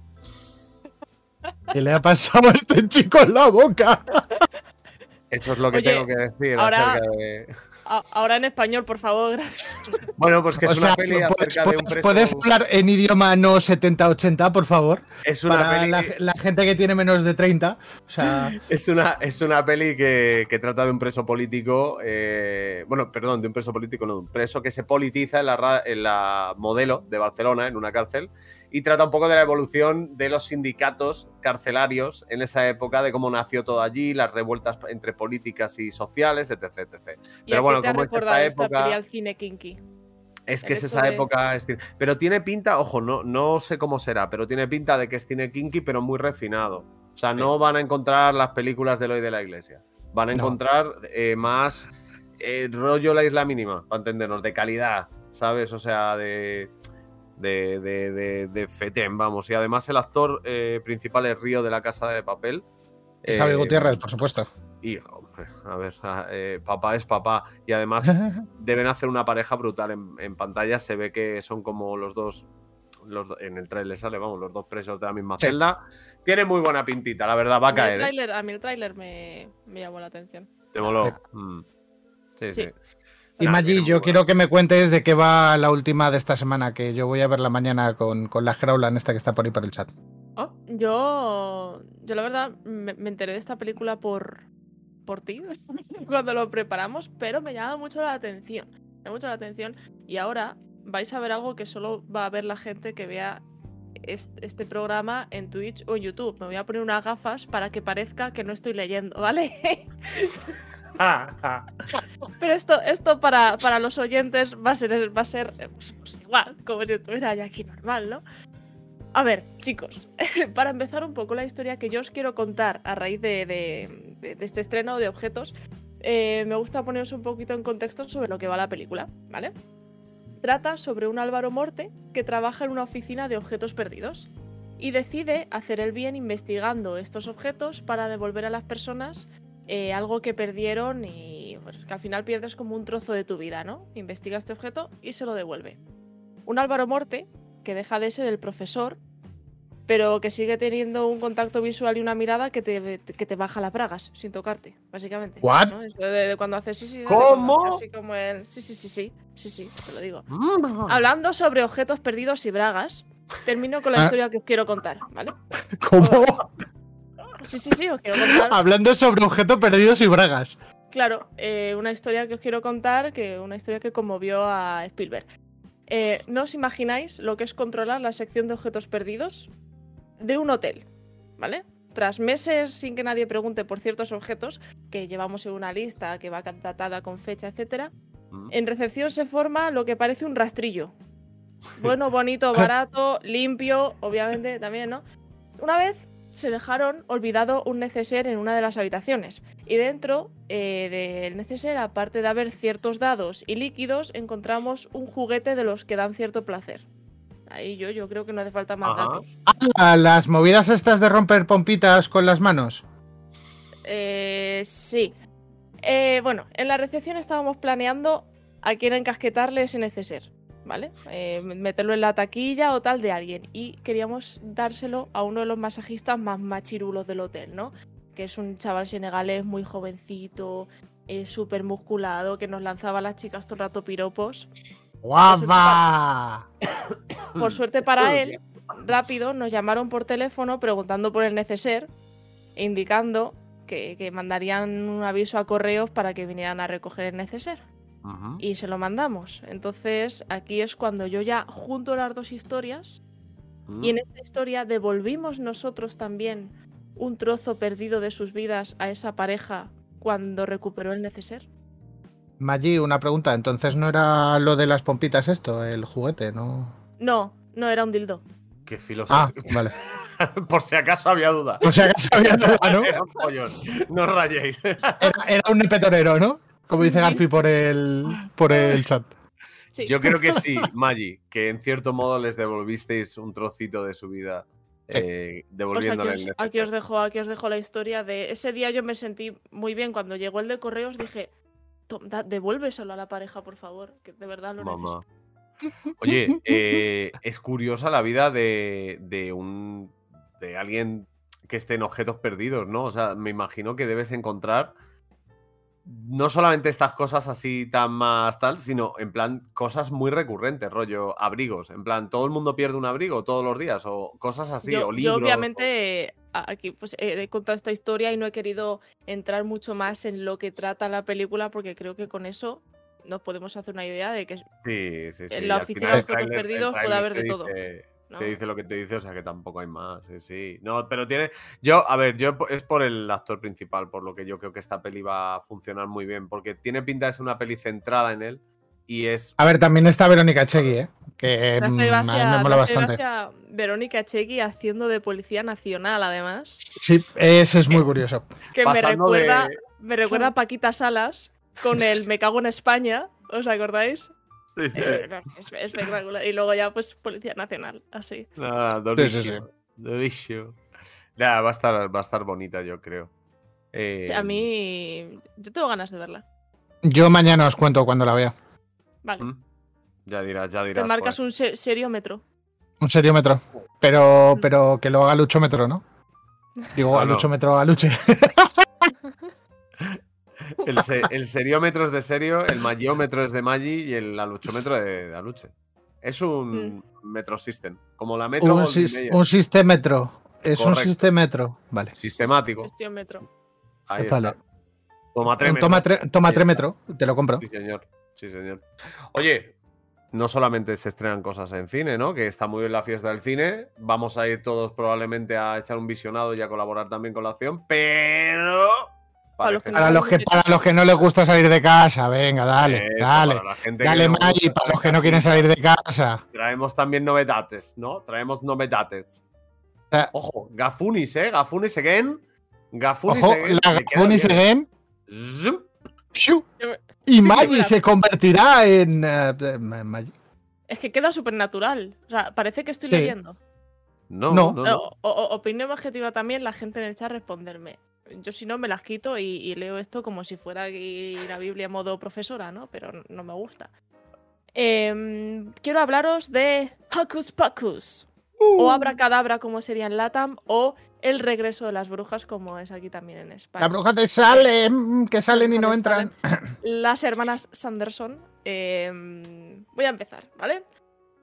Speaker 2: ¿Qué le ha pasado a este chico en la boca?
Speaker 1: Eso es lo que tengo que decir
Speaker 3: ahora,
Speaker 1: acerca de...
Speaker 3: Ahora en español, por favor.
Speaker 1: Bueno, pues que es una peli acerca de un preso...
Speaker 2: ¿Puedes hablar en idioma no 70-80, por favor?
Speaker 1: Es una
Speaker 2: Para
Speaker 1: peli...
Speaker 2: la, la gente que tiene menos de 30. O sea,
Speaker 1: Es una, es una peli que, que trata de un preso político, eh, bueno, perdón, de un preso político, no, de un preso que se politiza en la, ra- en la modelo de Barcelona, en una cárcel, y trata un poco de la evolución de los sindicatos carcelarios en esa época, de cómo nació todo allí, las revueltas entre políticas y sociales, etc. etc.
Speaker 3: ¿Y
Speaker 1: Pero bueno, como es esta época-
Speaker 3: al cine kinky?
Speaker 1: Es que es esa
Speaker 3: de-
Speaker 1: época. es cine- Pero tiene pinta, ojo, no, no sé cómo será, pero tiene pinta de que es cine kinky, pero muy refinado. O sea, no van a encontrar las películas de Eloy de la Iglesia. Van a
Speaker 2: No.
Speaker 1: encontrar eh, más eh, rollo la isla mínima, para entendernos, de calidad, ¿sabes? O sea, de. De, de, de, de fetén, vamos. Y además el actor eh, principal es Río de la Casa de Papel.
Speaker 2: Javi
Speaker 1: Eh,
Speaker 2: Gutiérrez, por supuesto.
Speaker 1: Y, hombre, a ver, eh, papá es papá. Y además deben hacer una pareja brutal en, en pantalla. Se ve que son como los dos. Los, en el trailer sale, vamos, los dos presos de la misma
Speaker 2: Sí.
Speaker 1: celda. Tiene muy buena pintita, la verdad, va a
Speaker 3: A mí el
Speaker 1: caer. ¿eh?
Speaker 3: tráiler- A mí el tráiler me, me llamó la atención.
Speaker 1: Te moló.
Speaker 2: Sí.
Speaker 1: Mm. Sí,
Speaker 3: Sí.
Speaker 1: sí.
Speaker 2: Y
Speaker 1: Nah,
Speaker 2: Maggi, yo quiero que me cuentes de qué va la última de esta semana, que yo voy a verla mañana con, con la Graulan esta que está por ahí por el chat.
Speaker 3: Yo, yo la verdad me, me enteré de esta película por, por ti cuando lo preparamos, pero me llama mucho la atención. Me llama mucho la atención. Y ahora vais a ver algo que solo va a ver la gente que vea es- este programa en Twitch o en YouTube. Me voy a poner unas gafas para que parezca que no estoy leyendo, ¿vale? Pero esto, esto para, para los oyentes va a ser, va a ser eh, pues, pues igual, como si estuviera yo aquí normal, ¿no? A ver, chicos, para empezar un poco la historia que yo os quiero contar a raíz de, de- este estreno de objetos, eh, me gusta poneros un poquito en contexto sobre lo que va la película, ¿vale? Trata sobre un Álvaro Morte que trabaja en una oficina de objetos perdidos y decide hacer el bien investigando estos objetos para devolver a las personas eh, algo que perdieron y pues, que al final pierdes como un trozo de tu vida, ¿no? Investiga este objeto y se lo devuelve. Un Álvaro Morte que deja de ser el profesor, pero que sigue teniendo un contacto visual y una mirada que te, que te baja las bragas sin tocarte, básicamente.
Speaker 2: What?
Speaker 3: ¿no? Eso de, de cuando haces sí, sí,
Speaker 1: ¿Cómo?
Speaker 3: Así como el. Sí, sí, sí, sí, sí, sí, te lo digo. Hablando sobre objetos perdidos y bragas, termino con la
Speaker 2: Ah.
Speaker 3: historia que os quiero contar, ¿vale?
Speaker 2: ¿Cómo?
Speaker 3: Sí, sí, sí, os quiero contar.
Speaker 2: Hablando sobre objetos perdidos y bragas.
Speaker 3: Claro, eh, una historia que os quiero contar, que una historia que conmovió a Spielberg. Eh, no os imagináis lo que es controlar la sección de objetos perdidos de un hotel, ¿vale? Tras meses sin que nadie pregunte por ciertos objetos que llevamos en una lista que va datada con fecha, etcétera,
Speaker 1: Mm.
Speaker 3: en recepción se forma lo que parece un rastrillo. Bueno, bonito, barato, limpio, obviamente también, ¿no? Una vez se dejaron olvidado un neceser en una de las habitaciones. Y dentro eh, del neceser, aparte de haber ciertos dados y líquidos, encontramos un juguete de los que dan cierto placer. Ahí yo, yo creo que no hace falta más
Speaker 1: Ajá.
Speaker 3: datos.
Speaker 2: Ah, las movidas estas de romper pompitas con las manos.
Speaker 3: Eh, sí. Eh, bueno, en la recepción estábamos planeando a quién encasquetarle ese neceser, ¿vale? Eh, meterlo en la taquilla o tal de alguien. Y queríamos dárselo a uno de los masajistas más machirulos del hotel, ¿no? Que es un chaval senegalés muy jovencito, eh, súper musculado, que nos lanzaba a las chicas todo el rato piropos.
Speaker 2: ¡Guapa!
Speaker 3: Por suerte para él, rápido nos llamaron por teléfono preguntando por el neceser, indicando que, que mandarían un aviso a correos para que vinieran a recoger el neceser. Y se lo mandamos. Entonces, aquí es cuando yo ya junto las dos historias y en esta historia devolvimos nosotros también un trozo perdido de sus vidas a esa pareja cuando recuperó el neceser.
Speaker 2: Maggi, una pregunta. Entonces no era lo de las pompitas esto, el juguete, ¿no?
Speaker 3: No, no era un dildo.
Speaker 1: Qué
Speaker 2: Ah,
Speaker 1: filosofía.
Speaker 2: vale.
Speaker 1: Por si acaso había duda.
Speaker 2: O sea que sabía duda, ¿no?
Speaker 1: Era un. No os rayéis.
Speaker 2: Era, era un nepetorero, ¿no? Como dice. Garfi por el, por el chat.
Speaker 3: Sí.
Speaker 1: Yo creo que sí, Maggi, que en cierto modo les devolvisteis un trocito de su vida.
Speaker 2: Sí.
Speaker 1: eh,
Speaker 3: Pues aquí
Speaker 1: devolviéndole
Speaker 3: os,
Speaker 1: el
Speaker 3: aquí os dejo, aquí os dejo la historia de ese día. Yo me sentí muy bien cuando llegó el de correos. Dije, "Tom, da- devuélveselo a la pareja, por favor, que de verdad lo
Speaker 1: Mamá.
Speaker 3: necesito.
Speaker 1: Oye, eh, es curiosa la vida de, de un de alguien que esté en objetos perdidos, ¿no? O sea, me imagino que debes encontrar no solamente estas cosas así tan más tal, sino en plan cosas muy recurrentes, rollo abrigos. En plan, todo el mundo pierde un abrigo todos los días o cosas así,
Speaker 3: yo,
Speaker 1: o
Speaker 3: yo
Speaker 1: libros.
Speaker 3: obviamente eh, a- aquí pues he contado esta historia y no he querido entrar mucho más en lo que trata la película porque creo que con eso nos podemos hacer una idea de que
Speaker 1: Sí, sí, sí.
Speaker 3: En la oficina de objetos perdidos puede haber de todo,
Speaker 1: dice-
Speaker 3: ¿no?
Speaker 1: Te dice lo que te dice, o sea que tampoco hay más. Sí, sí. No, pero tiene. Yo, a ver, yo es por el actor principal, por lo que yo creo que esta peli va a funcionar muy bien. Porque tiene pinta de ser una peli centrada en él. Y es.
Speaker 2: A ver, también está Verónica Chegui, ¿eh? Que mm, a mí
Speaker 3: gracia-
Speaker 2: me mola bastante.
Speaker 3: Verónica Chegui haciendo de policía nacional, además.
Speaker 2: Sí, ese es muy curioso.
Speaker 3: Que me
Speaker 1: de-
Speaker 3: recuerda, me recuerda a Paquita Salas con el Me cago en España. ¿Os acordáis?
Speaker 1: Sí, sí.
Speaker 3: Eh, es espectacular. Y luego ya, pues, Policía Nacional, así.
Speaker 1: Nada,
Speaker 2: Sí, sí, sí.
Speaker 1: durísimo, durísimo. Ya, va a estar, va a estar bonita, yo creo. Eh,
Speaker 3: A mí. Yo tengo ganas de verla.
Speaker 2: Yo mañana os cuento cuando la vea.
Speaker 3: Vale.
Speaker 1: ¿Mm? Ya dirás, ya
Speaker 3: Te
Speaker 1: dirás.
Speaker 3: marcas
Speaker 1: joder.
Speaker 3: un se- seriómetro.
Speaker 2: Un seriómetro. Pero, pero que lo haga Luchómetro, ¿no? Digo,
Speaker 1: No,
Speaker 2: a
Speaker 1: no.
Speaker 2: Luchómetro, a Luche.
Speaker 1: El, se- el seriómetro es de serio, el magiómetro es de Magi y el aluchómetro de, de aluche. Es un metro system, como la metro
Speaker 2: un, sis- un sistemetro. Es un
Speaker 1: Correcto.
Speaker 2: sistemetro. Vale.
Speaker 1: sistemático.
Speaker 3: Gestiómetro.
Speaker 1: Ahí
Speaker 2: Vale.
Speaker 1: está. Toma tres
Speaker 2: Un
Speaker 1: metros.
Speaker 2: toma, tre- toma tres
Speaker 1: está.
Speaker 2: metros. Te lo compro.
Speaker 1: Sí, señor. Sí, señor. Oye, no solamente se estrenan cosas en cine, ¿no? Que está muy bien la fiesta del cine. Vamos a ir todos probablemente a echar un visionado y a colaborar también con la acción, pero.
Speaker 3: Para los que
Speaker 2: Para los, que, para los que no les gusta salir de casa, venga, dale,
Speaker 1: Eso,
Speaker 2: dale.
Speaker 1: para la gente que
Speaker 2: Dale,
Speaker 1: no
Speaker 2: Maggi,
Speaker 1: gusta
Speaker 2: para los que no quieren salir de casa.
Speaker 1: Traemos también novedades, ¿no? Traemos novedades.
Speaker 2: Eh,
Speaker 1: Ojo, Gafunis, ¿eh? Gafunis again. Gafunis
Speaker 2: Ojo,
Speaker 1: again.
Speaker 2: la Gafunis again. Y
Speaker 3: Sí,
Speaker 2: Maggi se convertirá en. eh, Maggi.
Speaker 3: Es que queda súper natural. O sea, parece que estoy
Speaker 2: Sí.
Speaker 3: leyendo.
Speaker 1: No,
Speaker 2: No.
Speaker 1: no, no.
Speaker 3: O- o- opinión objetiva también, la gente en el chat responderme. Yo si no me las quito y, y leo esto como si fuera la Biblia en modo profesora, ¿no? Pero no me gusta. Em, quiero hablaros de Hocus Pocus.
Speaker 2: Uh.
Speaker 3: O Abracadabra, como sería en Latam. O El regreso de las brujas, como es aquí también en España.
Speaker 2: La bruja te sale, mm, que salen y no
Speaker 3: Brujas
Speaker 2: entran.
Speaker 3: Las hermanas Sanderson. em, voy a empezar, ¿vale?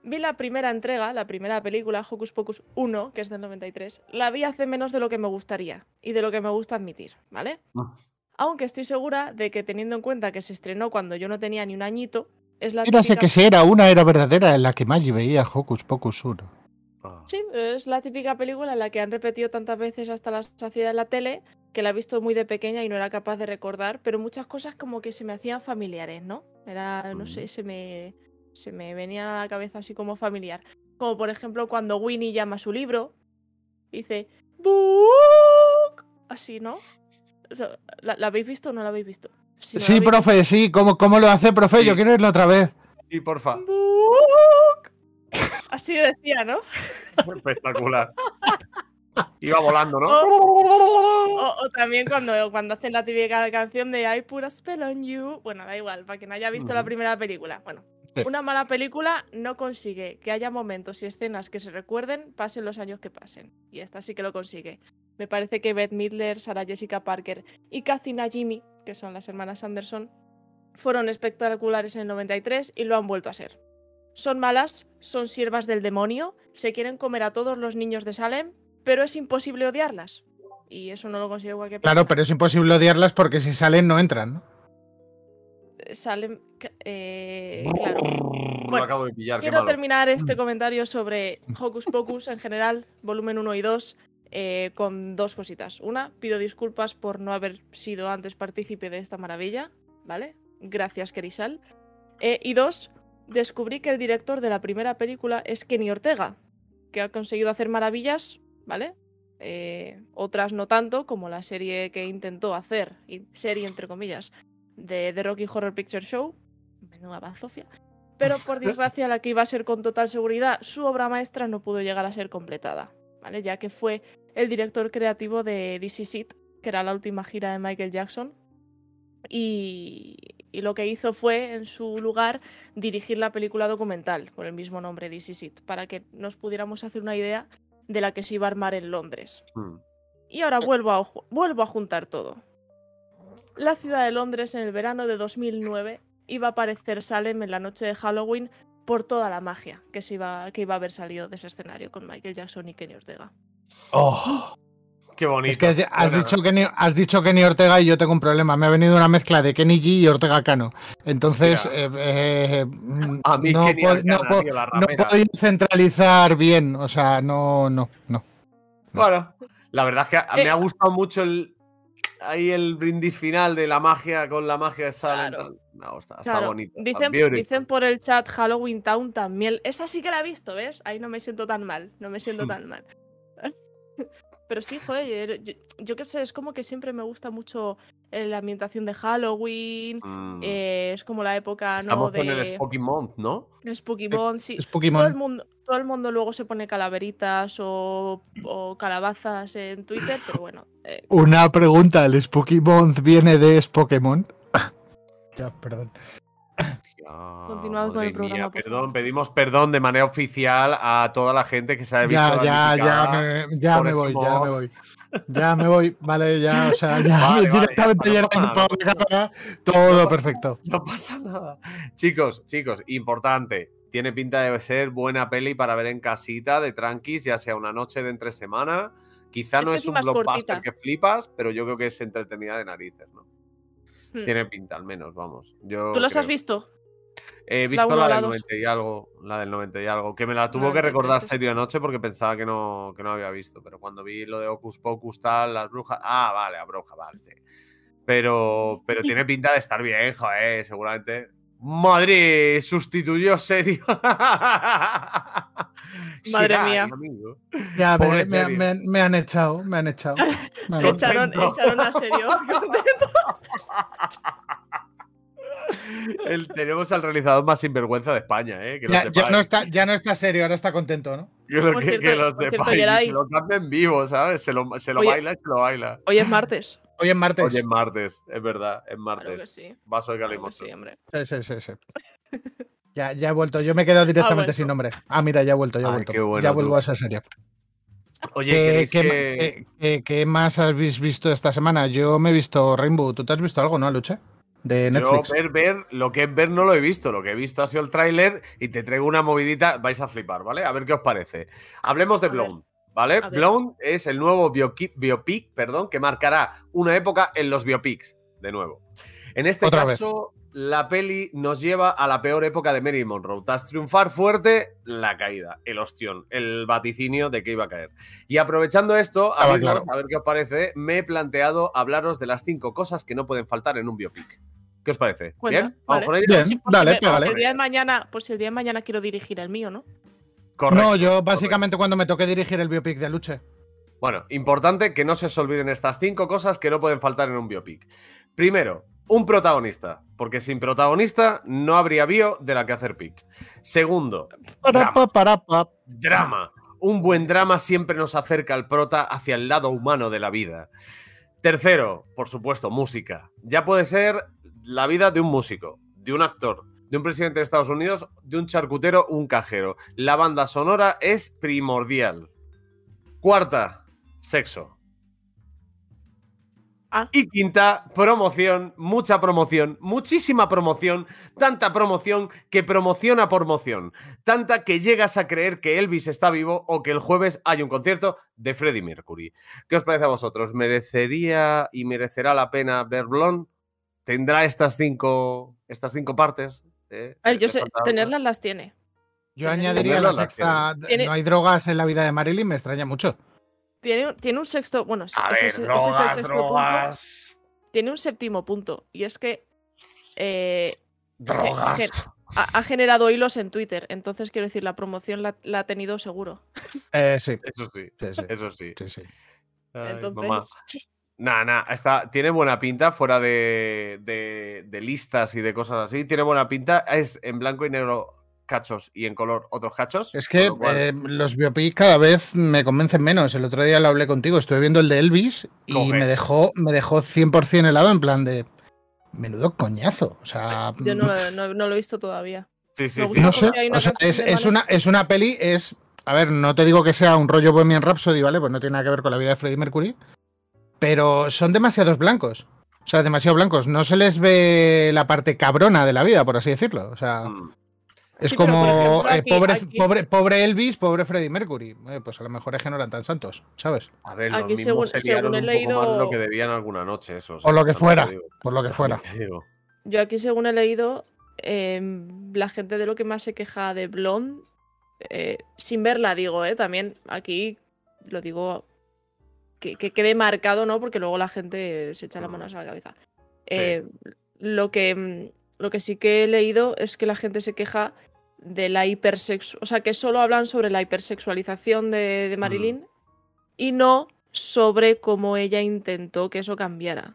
Speaker 3: Vi la primera entrega, la primera película, Hocus Pocus 1, que es del 93. La vi hace menos de lo que me gustaría y de lo que me gusta admitir, ¿vale?
Speaker 1: Ah.
Speaker 3: Aunque estoy segura de que teniendo en cuenta que se estrenó cuando yo no tenía ni un añito, es la
Speaker 2: sé
Speaker 3: típica-
Speaker 2: que si era una era verdadera en la que Maggi veía Hocus Pocus 1.
Speaker 1: Ah.
Speaker 3: Sí, es la típica película en la que han repetido tantas veces hasta la saciedad en la tele que la he visto muy de pequeña y no era capaz de recordar, pero muchas cosas como que se me hacían familiares, ¿no? Era, no sé, se me, se me venía a la cabeza así como familiar. Como por ejemplo cuando Winnie llama a su libro, dice Book, así, ¿no? ¿La, la habéis visto o no la habéis visto? Si no la
Speaker 2: Sí,
Speaker 3: habéis
Speaker 2: profe, sí. ¿Cómo, cómo lo hace, profe?
Speaker 1: Sí.
Speaker 2: Yo quiero irlo otra vez.
Speaker 1: Sí, porfa.
Speaker 3: Book. Así decía, ¿no?
Speaker 1: Espectacular. Iba volando, ¿no?
Speaker 3: O, o también cuando, cuando hacen la típica canción de I put a spell on you. Bueno, da igual, para quien no haya visto la primera película. Bueno,
Speaker 2: Sí.
Speaker 3: Una mala película no consigue que haya momentos y escenas que se recuerden, pasen los años que pasen. Y esta sí que lo consigue. Me parece que Beth Midler, Sarah Jessica Parker y Kathy Najimy, que son las hermanas Anderson, fueron espectaculares en el 93 y lo han vuelto a ser. Son malas, son siervas del demonio, se quieren comer a todos los niños de Salem, pero es imposible odiarlas. Y eso no lo consigue cualquier persona.
Speaker 2: Claro, pero es imposible odiarlas porque si salen no entran, ¿no?
Speaker 3: Salem. eh, claro. Bueno,
Speaker 1: acabo de pillar,
Speaker 3: Quiero terminar este comentario sobre Hocus Pocus en general, volumen 1 y 2, eh, con dos cositas. Una, pido disculpas por no haber sido antes partícipe de esta maravilla, ¿vale? Gracias, Kerisal. Eh, y dos, descubrí que el director de la primera película es Kenny Ortega, que ha conseguido hacer maravillas, ¿vale? Eh, otras no tanto, como la serie que intentó hacer, serie entre comillas, de The Rocky Horror Picture Show. Menuda bazofia. Pero por desgracia, la que iba a ser con total seguridad su obra maestra no pudo llegar a ser completada, ¿vale? Ya que fue el director creativo de This Is It, que era la última gira de Michael Jackson. Y, y lo que hizo fue, en su lugar, dirigir la película documental con el mismo nombre, This Is It, para que nos pudiéramos hacer una idea de la que se iba a armar en Londres.
Speaker 1: Hmm.
Speaker 3: Y ahora vuelvo a, ju- vuelvo a juntar todo. La ciudad de Londres en el verano de 2009 iba a aparecer Salem en la noche de Halloween por toda la magia que, se iba, que iba a haber salido de ese escenario con Michael Jackson y Kenny Ortega.
Speaker 2: Oh,
Speaker 1: Qué bonito.
Speaker 2: es que has, dicho Kenny, has dicho Kenny Ortega y yo tengo un problema. Me ha venido una mezcla de Kenny G y Ortega Cano. Entonces, eh, eh,
Speaker 1: A mí
Speaker 2: no,
Speaker 1: Kenny
Speaker 2: puedo- no
Speaker 1: la
Speaker 2: no centralizar bien. O sea, no, no, no.
Speaker 1: Bueno, la verdad es que a-
Speaker 3: Eh,
Speaker 1: me ha gustado mucho el ahí el brindis final de la magia con la magia de Salem.
Speaker 3: Claro.
Speaker 1: gustado, está
Speaker 3: Claro,
Speaker 1: bonito.
Speaker 3: dicen, por el chat Halloween Town también. Esa sí que la he visto, ¿ves? Ahí no me siento tan mal. No me siento
Speaker 1: Hmm.
Speaker 3: tan mal. Pero sí, joder, yo, yo qué sé, es como que siempre me gusta mucho la ambientación de Halloween.
Speaker 1: Mm.
Speaker 3: eh, es como la época, ¿no?
Speaker 1: Estamos
Speaker 3: de
Speaker 1: con el Spooky Month, ¿no?
Speaker 3: Spooky Bond, sí.
Speaker 2: Es
Speaker 3: Todo el, mundo, todo el mundo luego se pone calaveritas o, o calabazas en Twitter, pero bueno. eh,
Speaker 2: Una pregunta: ¿el Spooky Month viene de Pokémon? ya, perdón.
Speaker 3: Continuamos con el programa,
Speaker 1: mía, perdón, pedimos perdón de manera oficial a toda la gente que se ha visto
Speaker 2: Ya, ya, ya, me, ya me voy, ya me voy. Ya me voy, vale, ya, o sea, ya
Speaker 1: Vale,
Speaker 2: directamente
Speaker 1: ya no nada,
Speaker 2: la cámara, todo perfecto.
Speaker 1: No pasa nada. Chicos, chicos, importante. Tiene pinta de ser buena peli para ver en casita, de tranquis, ya sea una noche de entre semana. Quizá
Speaker 3: Es
Speaker 1: no es un blockbuster
Speaker 3: cortita.
Speaker 1: que flipas, pero yo creo que es entretenida de narices, ¿no?
Speaker 3: hmm.
Speaker 1: Tiene pinta, al menos, vamos. Yo
Speaker 3: ¿Tú las has visto?
Speaker 1: He visto la,
Speaker 3: la
Speaker 1: del
Speaker 3: dos.
Speaker 1: 90 y algo, la del 90 y algo, que me la tuvo que
Speaker 3: 93,
Speaker 1: recordar serio anoche porque pensaba que no, que no había visto, pero cuando vi lo de Ocus Pocus tal, las brujas, ah, vale, la bruja, vale, sí. Pero, pero tiene pinta de estar bien, joder, seguramente. Madrid sustituyó serio.
Speaker 3: Madre
Speaker 1: Shiraz,
Speaker 3: mía.
Speaker 1: amigo.
Speaker 2: Ya, me, me-
Speaker 1: serie.
Speaker 2: me- me han echado, me han echado. me han
Speaker 1: Contento.
Speaker 2: echado.
Speaker 3: Echaron, echaron a serio.
Speaker 1: El- tenemos al realizador más sinvergüenza de España, ¿eh? Que
Speaker 2: Ya, no está, ya no está serio, ahora está contento, ¿no?
Speaker 1: Que lo, que,
Speaker 3: cierto-
Speaker 1: que lo
Speaker 3: por cierto,
Speaker 1: sepáis, se lo cambia en vivo, ¿sabes? Se lo, se lo
Speaker 3: Oye.
Speaker 1: baila y se lo baila.
Speaker 3: Hoy es martes.
Speaker 2: Hoy es martes.
Speaker 1: Oye, es martes, es verdad, es martes.
Speaker 3: Claro que sí.
Speaker 1: Vaso de
Speaker 3: Claro sí, hombre.
Speaker 2: Sí, sí, sí. Ya, ya he vuelto, yo me he quedado directamente
Speaker 3: vuelto.
Speaker 2: sin nombre. Ah, mira, ya he vuelto, ya he
Speaker 1: Ay,
Speaker 2: vuelto.
Speaker 1: qué bueno,
Speaker 2: ya
Speaker 1: tú.
Speaker 2: vuelvo a esa serie.
Speaker 1: Oye,
Speaker 2: ¿Qué,
Speaker 1: ¿queréis
Speaker 2: qué ma-
Speaker 1: que-
Speaker 2: qué- más habéis visto esta semana? Yo me he visto Rainbow. ¿Tú te has visto algo, no, Luche? De
Speaker 1: Yo
Speaker 2: Netflix.
Speaker 1: ver, ver, lo que es ver no lo he visto. Lo que he visto ha sido el tráiler y te traigo una movidita. Vais a flipar, ¿vale? A ver qué os parece. Hablemos de. Blown, ¿vale? Blown es el nuevo biopic, perdón, que marcará una época en los biopics, de nuevo. En este
Speaker 2: Otra vez.
Speaker 1: caso, la peli nos lleva a la peor época de Marilyn Monroe. Tras triunfar fuerte, la caída, el ostión, el vaticinio de que iba a caer. Y aprovechando esto,
Speaker 2: Estaba
Speaker 1: amigos,
Speaker 2: claro.
Speaker 1: a ver qué os parece, me he planteado hablaros de las cinco cosas que no pueden faltar en un biopic. ¿Qué os parece?
Speaker 3: Cuenta,
Speaker 1: ¿Bien? ¿Vamos
Speaker 3: vale.
Speaker 1: con ello?
Speaker 2: Bien.
Speaker 3: Sí, por
Speaker 2: dale,
Speaker 3: si por
Speaker 2: pégale.
Speaker 3: el día de mañana, por si el día de mañana quiero dirigir el mío, ¿no?
Speaker 1: Correcto.
Speaker 2: no, yo básicamente cuando me toque dirigir el biopic de Luche.
Speaker 1: Bueno, importante que no se os olviden estas cinco cosas que no pueden faltar en un biopic. Primero, un protagonista, porque sin protagonista no habría bio de la que hacer pic. Segundo,
Speaker 2: Para,
Speaker 1: Drama.
Speaker 2: pa, para, pa.
Speaker 1: drama. Un buen drama siempre nos acerca al prota hacia el lado humano de la vida. Tercero, por supuesto, música. Ya puede ser la vida de un músico, de un actor, de un presidente de Estados Unidos, de un charcutero, un cajero. La banda sonora es primordial. Cuarta, sexo.
Speaker 3: Ah.
Speaker 1: Y quinta, promoción, mucha promoción, muchísima promoción, tanta promoción que promociona por moción, tanta que llegas a creer que Elvis está vivo o que el jueves hay un concierto de Freddie Mercury. ¿Qué os parece a vosotros? ¿Merecería y merecerá la pena ver Blonde? ¿Tendrá estas cinco, estas cinco partes? Eh,
Speaker 3: A ver, yo
Speaker 1: ¿Le
Speaker 3: sé, tenerlas las tiene.
Speaker 2: Yo
Speaker 3: Tiene-
Speaker 2: añadiría la sexta.
Speaker 3: Tiene-
Speaker 2: No hay drogas en la vida de Marilyn, me extraña mucho.
Speaker 3: Tiene, tiene un sexto. Bueno,
Speaker 1: A
Speaker 3: ese,
Speaker 1: ver,
Speaker 3: ese- ese
Speaker 1: drogas,
Speaker 3: es el sexto punto. Tiene un séptimo punto. Y es que eh,
Speaker 1: drogas.
Speaker 3: ha, ha generado hilos en Twitter. Entonces, quiero decir, la promoción la, la ha tenido seguro.
Speaker 2: Eh, sí,
Speaker 1: Eso sí,
Speaker 2: sí, sí.
Speaker 1: eso sí.
Speaker 2: sí, sí.
Speaker 1: Ay,
Speaker 3: Entonces,
Speaker 1: mamá. Nah, nah, está, tiene buena pinta fuera de, de- de listas y de cosas así. Tiene buena pinta. Es en blanco y negro cachos y en color otros cachos.
Speaker 2: Es que
Speaker 1: con lo cual-
Speaker 2: eh, los biopics cada vez me convencen menos. El otro día lo hablé contigo, estuve viendo el de Elvis y me dejó, me dejó 100% helado en plan de menudo coñazo. O sea,
Speaker 3: yo no, lo- no- no lo he visto todavía.
Speaker 1: sí, sí, sí.
Speaker 2: no sé.
Speaker 3: hay una
Speaker 2: o sea,
Speaker 3: canción
Speaker 2: es, es una, es una peli, es. A ver, no te digo que sea un rollo Bohemian Rhapsody, ¿vale? Pues no tiene nada que ver con la vida de Freddie Mercury. Pero son demasiados blancos. O sea, demasiado blancos. No se les ve la parte cabrona de la vida, por así decirlo. O sea.
Speaker 1: Mm.
Speaker 2: Es
Speaker 3: Sí,
Speaker 2: como
Speaker 3: ejemplo,
Speaker 2: eh, pobre,
Speaker 3: aquí-
Speaker 2: pobre, pobre Elvis, pobre Freddie Mercury. Eh, pues a lo mejor es que no eran tan santos, ¿sabes?
Speaker 1: A ver,
Speaker 3: Aquí
Speaker 1: mismos
Speaker 3: según-
Speaker 1: se
Speaker 3: según
Speaker 1: liaron
Speaker 3: he
Speaker 1: un poco más de lo
Speaker 3: leído-
Speaker 1: que debían alguna noche, eso.
Speaker 2: O lo que fuera, por lo que fuera.
Speaker 3: Yo aquí, según he leído, em, la gente de lo que más se queja de Blonde, eh, sin verla, digo, eh, también aquí lo digo que, que quede marcado, ¿no? Porque luego la gente se echa las manos a la cabeza. Eh, lo, que, mm, lo que sí que he leído es que la gente se queja de la hipersexualización, o sea, que solo hablan sobre la hipersexualización de, de Marilyn y no sobre cómo ella intentó que eso cambiara.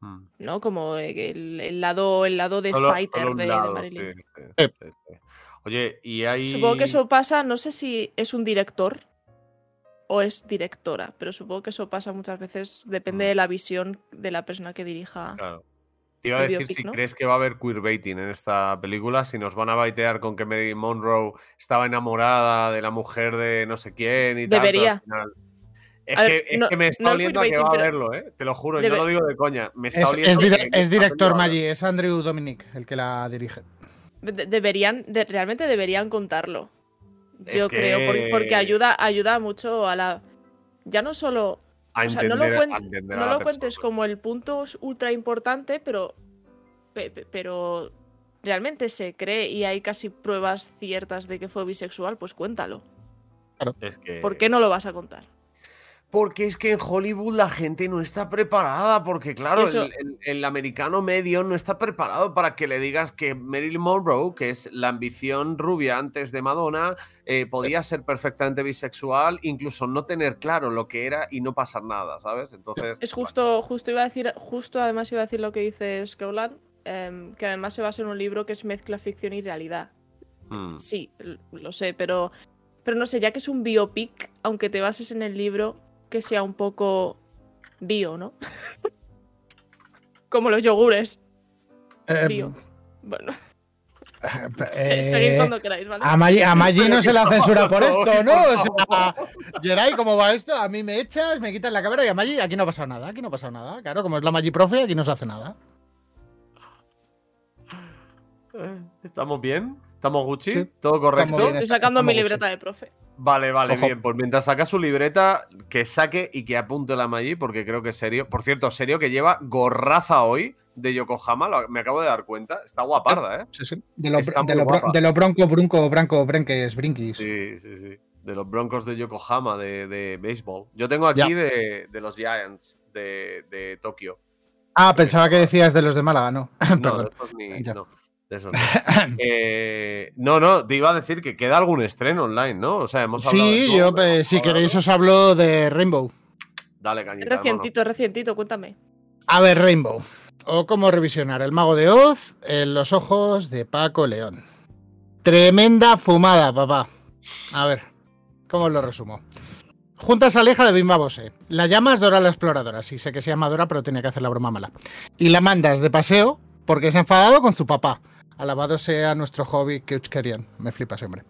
Speaker 1: Mm.
Speaker 3: ¿no? Como el, el lado, el lado de
Speaker 1: Solo-
Speaker 3: fighter
Speaker 1: solo
Speaker 3: de, Marilyn.
Speaker 1: sí, sí. Oye, y hay.
Speaker 3: Supongo que eso pasa, no sé si es un director o es directora, pero supongo que eso pasa muchas veces, depende
Speaker 1: Mm.
Speaker 3: de la visión de la persona que dirija.
Speaker 1: Claro. Te iba a decir
Speaker 3: biopic,
Speaker 1: si
Speaker 3: ¿no?
Speaker 1: crees que va a haber queerbaiting en esta película, si nos van a baitear con que Marilyn Monroe estaba enamorada de la mujer de no sé quién y tal. pero al
Speaker 3: Debería.
Speaker 1: final- Es,
Speaker 3: A
Speaker 1: que,
Speaker 3: ver,
Speaker 1: es
Speaker 3: no-
Speaker 1: que me está
Speaker 3: no
Speaker 1: oliendo a que va a verlo, ¿eh? Te lo juro, y
Speaker 3: Debe-
Speaker 1: no lo digo de coña. Me está
Speaker 2: Es,
Speaker 1: oliendo
Speaker 2: es
Speaker 1: que-
Speaker 2: dire-
Speaker 1: que
Speaker 2: es
Speaker 1: esta
Speaker 2: director Maggi, es Andrew Dominic el que la dirige.
Speaker 3: De- deberían, de- realmente deberían contarlo. Yo creo, porque, porque
Speaker 1: que-
Speaker 3: ayuda, ayuda mucho a la. Ya no solo
Speaker 1: A
Speaker 3: o sea, no lo, cuen- no cuentes como el punto ultra importante, pero, pe- pe- pero realmente se cree y hay casi pruebas ciertas de que fue bisexual, pues cuéntalo.
Speaker 1: Es que...
Speaker 3: ¿Por qué no lo vas a contar?
Speaker 1: Porque es que en Hollywood la gente no está preparada, porque claro,
Speaker 3: Eso-
Speaker 1: el, el- el americano medio no está preparado para que le digas que Marilyn Monroe, que es la ambición rubia antes de Madonna, eh, podía ser perfectamente bisexual, incluso no tener claro lo que era y no pasar nada, ¿sabes? Entonces...
Speaker 3: Es justo, justo iba a decir, justo además iba a decir lo que dice Scrolland, em, que además se basa en un libro que es mezcla ficción y realidad.
Speaker 1: bueno, mm,
Speaker 3: Sí, lo sé, pero, pero no sé, ya que es un biopic, aunque te bases en el libro, que sea un poco bio, ¿no? Como los yogures.
Speaker 2: Eh,
Speaker 3: Bio. Bueno,
Speaker 2: eh,
Speaker 3: seguid cuando queráis, ¿vale?
Speaker 2: a Maggi, a Maggi no se la censura por esto, ¿no? O sea, Geray, ¿cómo va esto? A mí me echas, me quitas la cámara y a Maggi aquí no ha pasado nada, aquí no ha pasado nada. Claro, como es la Maggi profe, aquí no se hace nada.
Speaker 1: eh, ¿Estamos bien? ¿Estamos Gucci?
Speaker 2: Sí,
Speaker 1: ¿Todo correcto?
Speaker 2: bien.
Speaker 3: Estoy sacando mi libreta de profe.
Speaker 1: Vale, vale,
Speaker 2: Ojo.
Speaker 1: bien. Pues mientras saca su libreta, que saque y que apunte la Maggi, porque creo que es serio. Por cierto, serio que lleva gorraza hoy de Yokohama, lo- me acabo de dar cuenta. Está guaparda, ¿eh?
Speaker 2: Sí, sí. De lo,
Speaker 1: Está
Speaker 2: de
Speaker 1: muy
Speaker 2: lo bro-
Speaker 1: guapa.
Speaker 2: de lo bronco, brunco, branco, brenques, brinquis.
Speaker 1: Sí, sí, sí. De los Broncos de Yokohama, de, de béisbol. Yo tengo aquí de, de los Giants de, de Tokio.
Speaker 2: Ah, pensaba que decías de los de Málaga, no.
Speaker 1: No,
Speaker 2: Perdón.
Speaker 1: ni- no, de esos. Eh, no, no, te iba a decir que queda algún estreno online, ¿no? O sea, hemos hablado de
Speaker 2: Sí, yo,
Speaker 1: pero hemos
Speaker 2: si
Speaker 1: hablado-
Speaker 2: queréis os hablo de Rainbow.
Speaker 1: Dale, cañita.
Speaker 3: recientito, recientito, cuéntame.
Speaker 2: A ver, Rainbow. O cómo revisionar el mago de Oz en los ojos de Paco León. Tremenda fumada, papá. A ver, ¿cómo os lo resumo? Juntas a la hija de Bimba Bose. La llamas Dora la exploradora. Sí, sé que se llama Dora, pero tenía que hacer la broma mala. Y la mandas de paseo porque se ha enfadado con su papá. Alabado sea nuestro hobby Kerian. Me flipa siempre.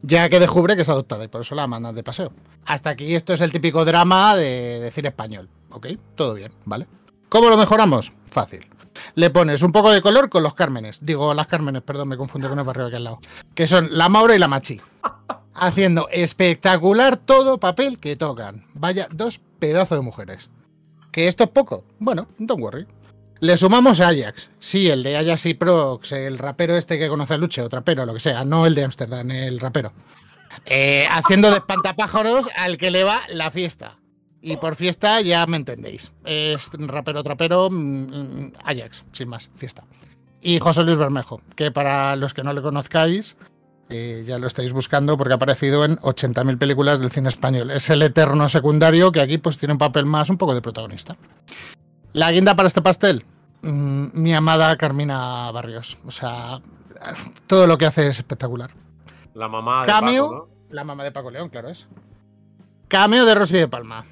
Speaker 2: Ya que descubre que es adoptada y por eso la mandan de paseo. Hasta aquí esto es el típico drama de decir español. ¿Ok? Todo bien, ¿vale? ¿Cómo lo mejoramos? Fácil. Le pones un poco de color con los Cármenes. Digo, las Cármenes, perdón, me confundo con el barrio aquí al lado. Que son la Maura y la Machi. Haciendo espectacular todo papel que tocan. Vaya, dos pedazos de mujeres. ¿Que esto es poco? Bueno, don't worry. Le sumamos a Ajax. Sí, el de Ajax y Prox, el rapero este que conoce a Luche, o trapero, lo que sea. No el de Amsterdam, el rapero. Eh, haciendo de espantapájaros al que le va la fiesta. Y por fiesta ya me entendéis. Es rapero trapero mm, mm, Ajax, sin más, fiesta. Y José Luis Bermejo, que para los que no le conozcáis, eh, ya lo estáis buscando porque ha aparecido en 80.000 películas del cine español. Es el eterno secundario que aquí pues tiene un papel más, un poco de protagonista. La guinda para este pastel, mm, mi amada Carmina Barrios. O sea, todo lo que hace es espectacular.
Speaker 1: La mamá de
Speaker 2: Cameo,
Speaker 1: Paco,
Speaker 2: la mamá de Paco León, claro es. Cameo de Rosy de Palma.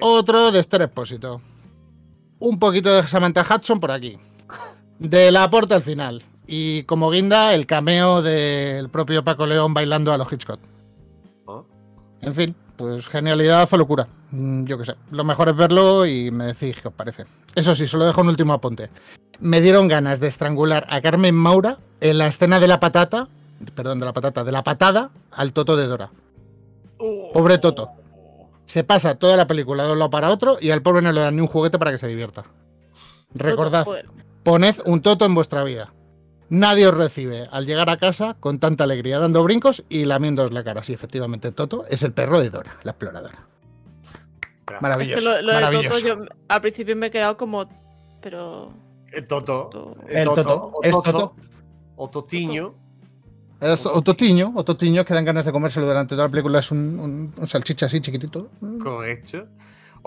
Speaker 2: Otro de Esther Expósito. Un poquito de Samantha Hudson por aquí. De la aporte al final. Y como guinda, el cameo del propio Paco León bailando a los Hitchcock.
Speaker 1: ¿Ah?
Speaker 2: En fin, pues genialidad o locura. Mm, Yo qué sé. Lo mejor es verlo y me decís qué os parece. Eso sí, solo dejo un último apunte. Me dieron ganas de estrangular a Carmen Maura en la escena de la patata. Perdón, de la patata, de la patada al Toto de Dora. Pobre Toto. Se pasa toda la película de un lado para otro y al pobre no le dan ni un juguete para que se divierta. Recordad, poned un Toto en vuestra vida. Nadie os recibe al llegar a casa con tanta alegría, dando brincos y lamiéndoos la cara. Sí, efectivamente, Toto es el perro de Dora, la exploradora.
Speaker 3: Es que
Speaker 2: Maravilloso.
Speaker 3: lo, lo de
Speaker 2: maravilloso.
Speaker 3: Toto, yo al principio me he quedado como. Pero.
Speaker 1: El Toto.
Speaker 3: Toto.
Speaker 2: El Toto,
Speaker 1: o
Speaker 2: es Toto.
Speaker 1: O Totiño.
Speaker 2: Es Ototiño, Ototiño, que dan ganas de comérselo durante toda la película. Es un, un- un salchicha así chiquitito.
Speaker 1: Correcto.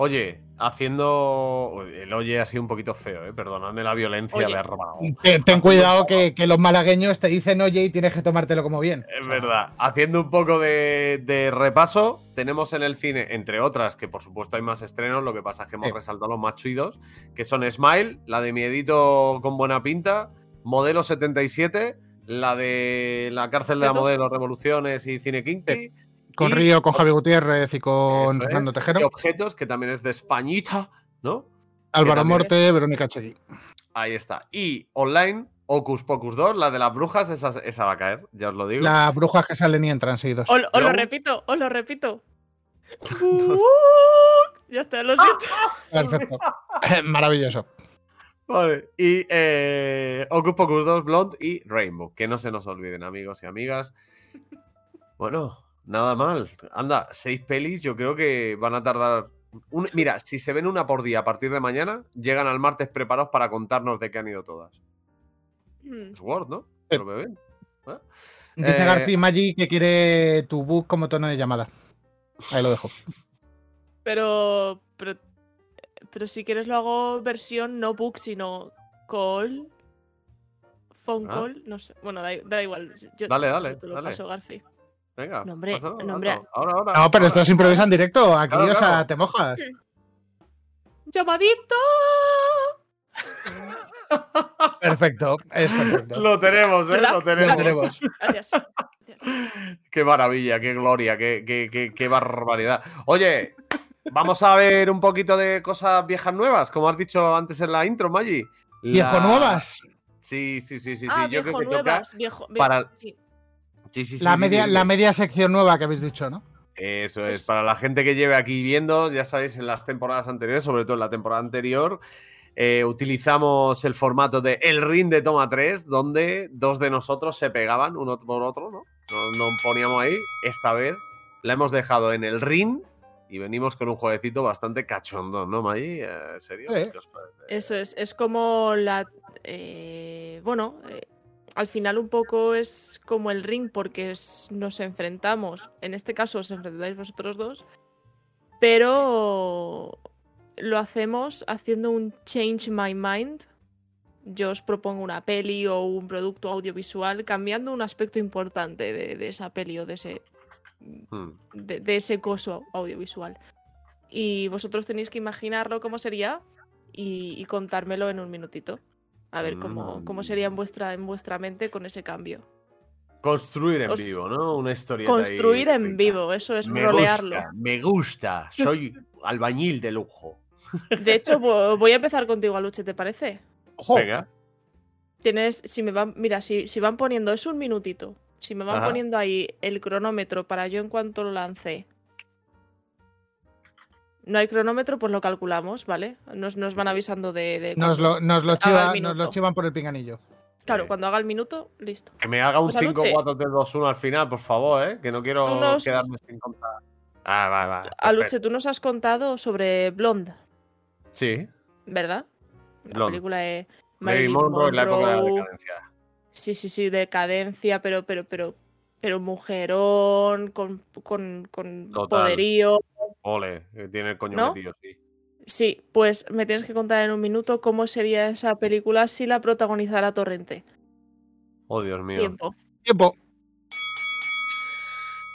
Speaker 1: Oye, haciendo. El oye así un poquito feo, ¿eh? Perdonadme la violencia
Speaker 3: Oye.
Speaker 1: verbal.
Speaker 2: Ten, ten cuidado que, que los malagueños te dicen oye y tienes que tomártelo como bien.
Speaker 1: Es verdad. Haciendo un poco de, de repaso, tenemos en el cine, entre otras, que por supuesto hay más estrenos, lo que pasa es que hemos
Speaker 2: Sí.
Speaker 1: resaltado los más chuidos, que son Smile, la de Miedito con buena pinta, Modelo 77, la de La cárcel de la modelo, Revoluciones y Cine Kinky.
Speaker 2: Con
Speaker 1: y-
Speaker 2: Río, con Javi Gutiérrez y con Fernando
Speaker 1: es,
Speaker 2: Tejero.
Speaker 1: Y Objetos, que también es de Españita, ¿no?
Speaker 2: Álvaro Morte, Verónica Chegui.
Speaker 1: Ahí está. Y online, Ocus Pocus 2, la de las brujas, esa, esa va a caer, ya os lo digo.
Speaker 2: Las brujas que salen y entran seguidos.
Speaker 3: Os, os lo repito, os lo repito. ya está, lo siento.
Speaker 2: Perfecto. Maravilloso.
Speaker 1: Vale, y eh, Ocus Pocus 2, Blonde y Rainbow. Que no se nos olviden, amigos y amigas. Bueno, nada mal. Anda, seis pelis, yo creo que van a tardar. un- Mira, si se ven una por día a partir de mañana, llegan al martes preparados para contarnos de qué han ido todas.
Speaker 3: Hmm.
Speaker 1: Es Word, ¿no?
Speaker 2: Sí.
Speaker 1: Lo ven. ¿Eh?
Speaker 2: Dice
Speaker 1: Eh,
Speaker 2: Garpi Maggi que quiere tu book como tono de llamada. Ahí lo dejo.
Speaker 3: Pero, pero. Pero si quieres lo hago versión no book, sino call. Phone
Speaker 1: Ah.
Speaker 3: call. No sé. Bueno, da, da igual. yo-
Speaker 1: Dale, dale,
Speaker 3: yo te lo
Speaker 1: dale.
Speaker 3: paso, Garfi.
Speaker 1: Venga.
Speaker 3: No, hombre,
Speaker 1: pásalo,
Speaker 3: no, hombre.
Speaker 1: hazlo. Ahora, ahora.
Speaker 2: No, pero esto
Speaker 1: ahora.
Speaker 2: se improvisa en directo. Aquí,
Speaker 1: Claro,
Speaker 2: o sea,
Speaker 1: claro.
Speaker 2: te mojas.
Speaker 3: ¡Llamadito!
Speaker 2: Perfecto, es perfecto.
Speaker 1: Lo tenemos, ¿eh? Lo tenemos.
Speaker 2: Lo tenemos.
Speaker 3: Gracias. Gracias.
Speaker 1: Qué maravilla, qué gloria, qué, qué, qué- qué barbaridad. Oye, vamos a ver un poquito de cosas viejas nuevas, como has dicho antes en la intro, Maggi. La-
Speaker 2: Viejo nuevas.
Speaker 1: Sí, sí, sí, sí. sí.
Speaker 3: ah,
Speaker 1: Yo creo
Speaker 3: viejo
Speaker 1: toca.
Speaker 3: nuevas, viejo, viejo,
Speaker 1: para-
Speaker 3: sí.
Speaker 1: Sí, sí, sí,
Speaker 2: La media, la media sección nueva que habéis dicho, ¿no?
Speaker 1: Eso es,
Speaker 3: Es-
Speaker 1: para la gente que lleve aquí viendo, ya sabéis, en las temporadas anteriores, sobre todo en la temporada anterior, eh, utilizamos el formato de El Ring de Toma 3, donde dos de nosotros se pegaban uno por otro, ¿no? Nos, nos poníamos ahí. Esta vez la hemos dejado en el ring y venimos con un jueguecito bastante cachondo, ¿no, Maggi? Eh, ¿En serio?
Speaker 3: Eso es, es como la... eh, bueno, eh, al final un poco es como el ring porque es- nos enfrentamos, en este caso os enfrentáis vosotros dos, pero lo hacemos haciendo un change my mind. Yo os propongo una peli o un producto audiovisual cambiando un aspecto importante de, de esa peli o de ese,
Speaker 1: Hmm.
Speaker 3: de, de ese coso audiovisual. Y vosotros tenéis que imaginarlo cómo sería y, y contármelo en un minutito. A ver cómo, cómo sería en vuestra, en vuestra mente con ese cambio.
Speaker 1: Construir en
Speaker 3: Os-
Speaker 1: vivo, ¿no? Una historia.
Speaker 3: Construir en vivo, eso es
Speaker 1: me
Speaker 3: rolearlo.
Speaker 1: Gusta, me gusta, soy albañil de lujo.
Speaker 3: De hecho, voy a empezar contigo, Aluche, ¿te parece?
Speaker 1: Venga.
Speaker 3: Tienes, si me van, mira, si, si van poniendo, es un minutito. Si me van poniendo ahí el cronómetro para yo en cuanto lo lance. No hay cronómetro, pues lo calculamos, ¿vale? Nos, nos van avisando de.
Speaker 2: nos, lo, nos, lo nos lo chivan por el pinganillo.
Speaker 3: Claro, cuando haga el minuto, listo.
Speaker 1: Que me haga un 5-4-3-2-1 al final, por favor, ¿eh? Que no quiero quedarme sin contar. Ah, va, va.
Speaker 3: Aluche, tú nos has contado sobre Blonde.
Speaker 1: Sí.
Speaker 3: ¿Verdad? La película de
Speaker 1: Marilyn Monroe, en la época de la decadencia.
Speaker 3: Sí, sí, sí, decadencia, pero, pero, pero, pero mujerón, con, con, con poderío.
Speaker 1: Ole, tiene el coño metido, sí.
Speaker 3: Sí, pues me tienes que contar en un minuto cómo sería esa película si la protagonizara Torrente.
Speaker 1: Oh, Dios mío.
Speaker 3: Tiempo.
Speaker 2: Tiempo.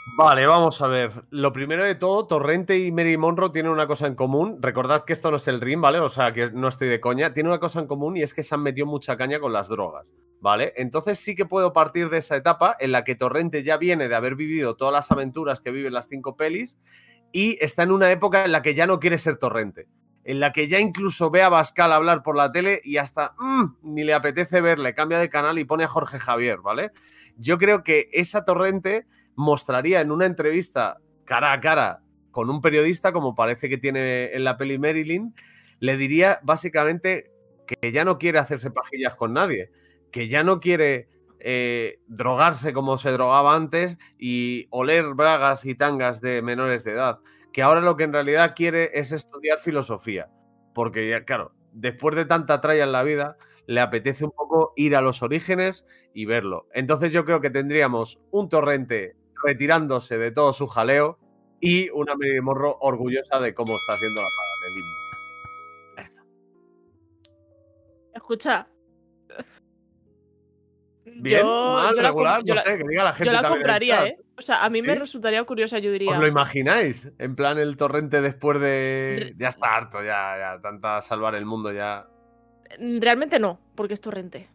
Speaker 1: Vale, vamos a ver. Lo primero de todo, Torrente y Mary Monroe tienen una cosa en común. Recordad que esto no es el ring, ¿vale? O sea, que no estoy de coña. Tiene una cosa en común y es que se han metido mucha caña con las drogas, ¿vale? Entonces sí que puedo partir de esa etapa en la que Torrente ya viene de haber vivido todas las aventuras que viven las cinco pelis y está en una época en la que ya no quiere ser Torrente. En la que ya incluso ve a Bascal hablar por la tele y hasta mm, ni le apetece verle, cambia de canal y pone a Jorge Javier, ¿vale? Yo creo que esa Torrente mostraría en una entrevista cara a cara con un periodista, como parece que tiene en la peli Marilyn, le diría básicamente que ya no quiere hacerse pajillas con nadie, que ya no quiere eh, drogarse como se drogaba antes y oler bragas y tangas de menores de edad, que ahora lo que en realidad quiere es estudiar filosofía, porque ya, claro, después de tanta tralla en la vida, le apetece un poco ir a los orígenes y verlo. Entonces yo creo que tendríamos un torrente retirándose de todo su jaleo y una Mary Morro orgullosa de cómo está haciendo la
Speaker 3: paralelismo. Escucha.
Speaker 1: Bien, yo, mal, regular, no sé, que diga la gente.
Speaker 3: Yo la compraría, ¿eh? O sea, a mí me resultaría curiosa, yo diría.
Speaker 1: ¿Os lo imagináis? En plan, el torrente después de. Ya está harto, ya, ya, tanta salvar el mundo, ya.
Speaker 3: Realmente no, porque es torrente.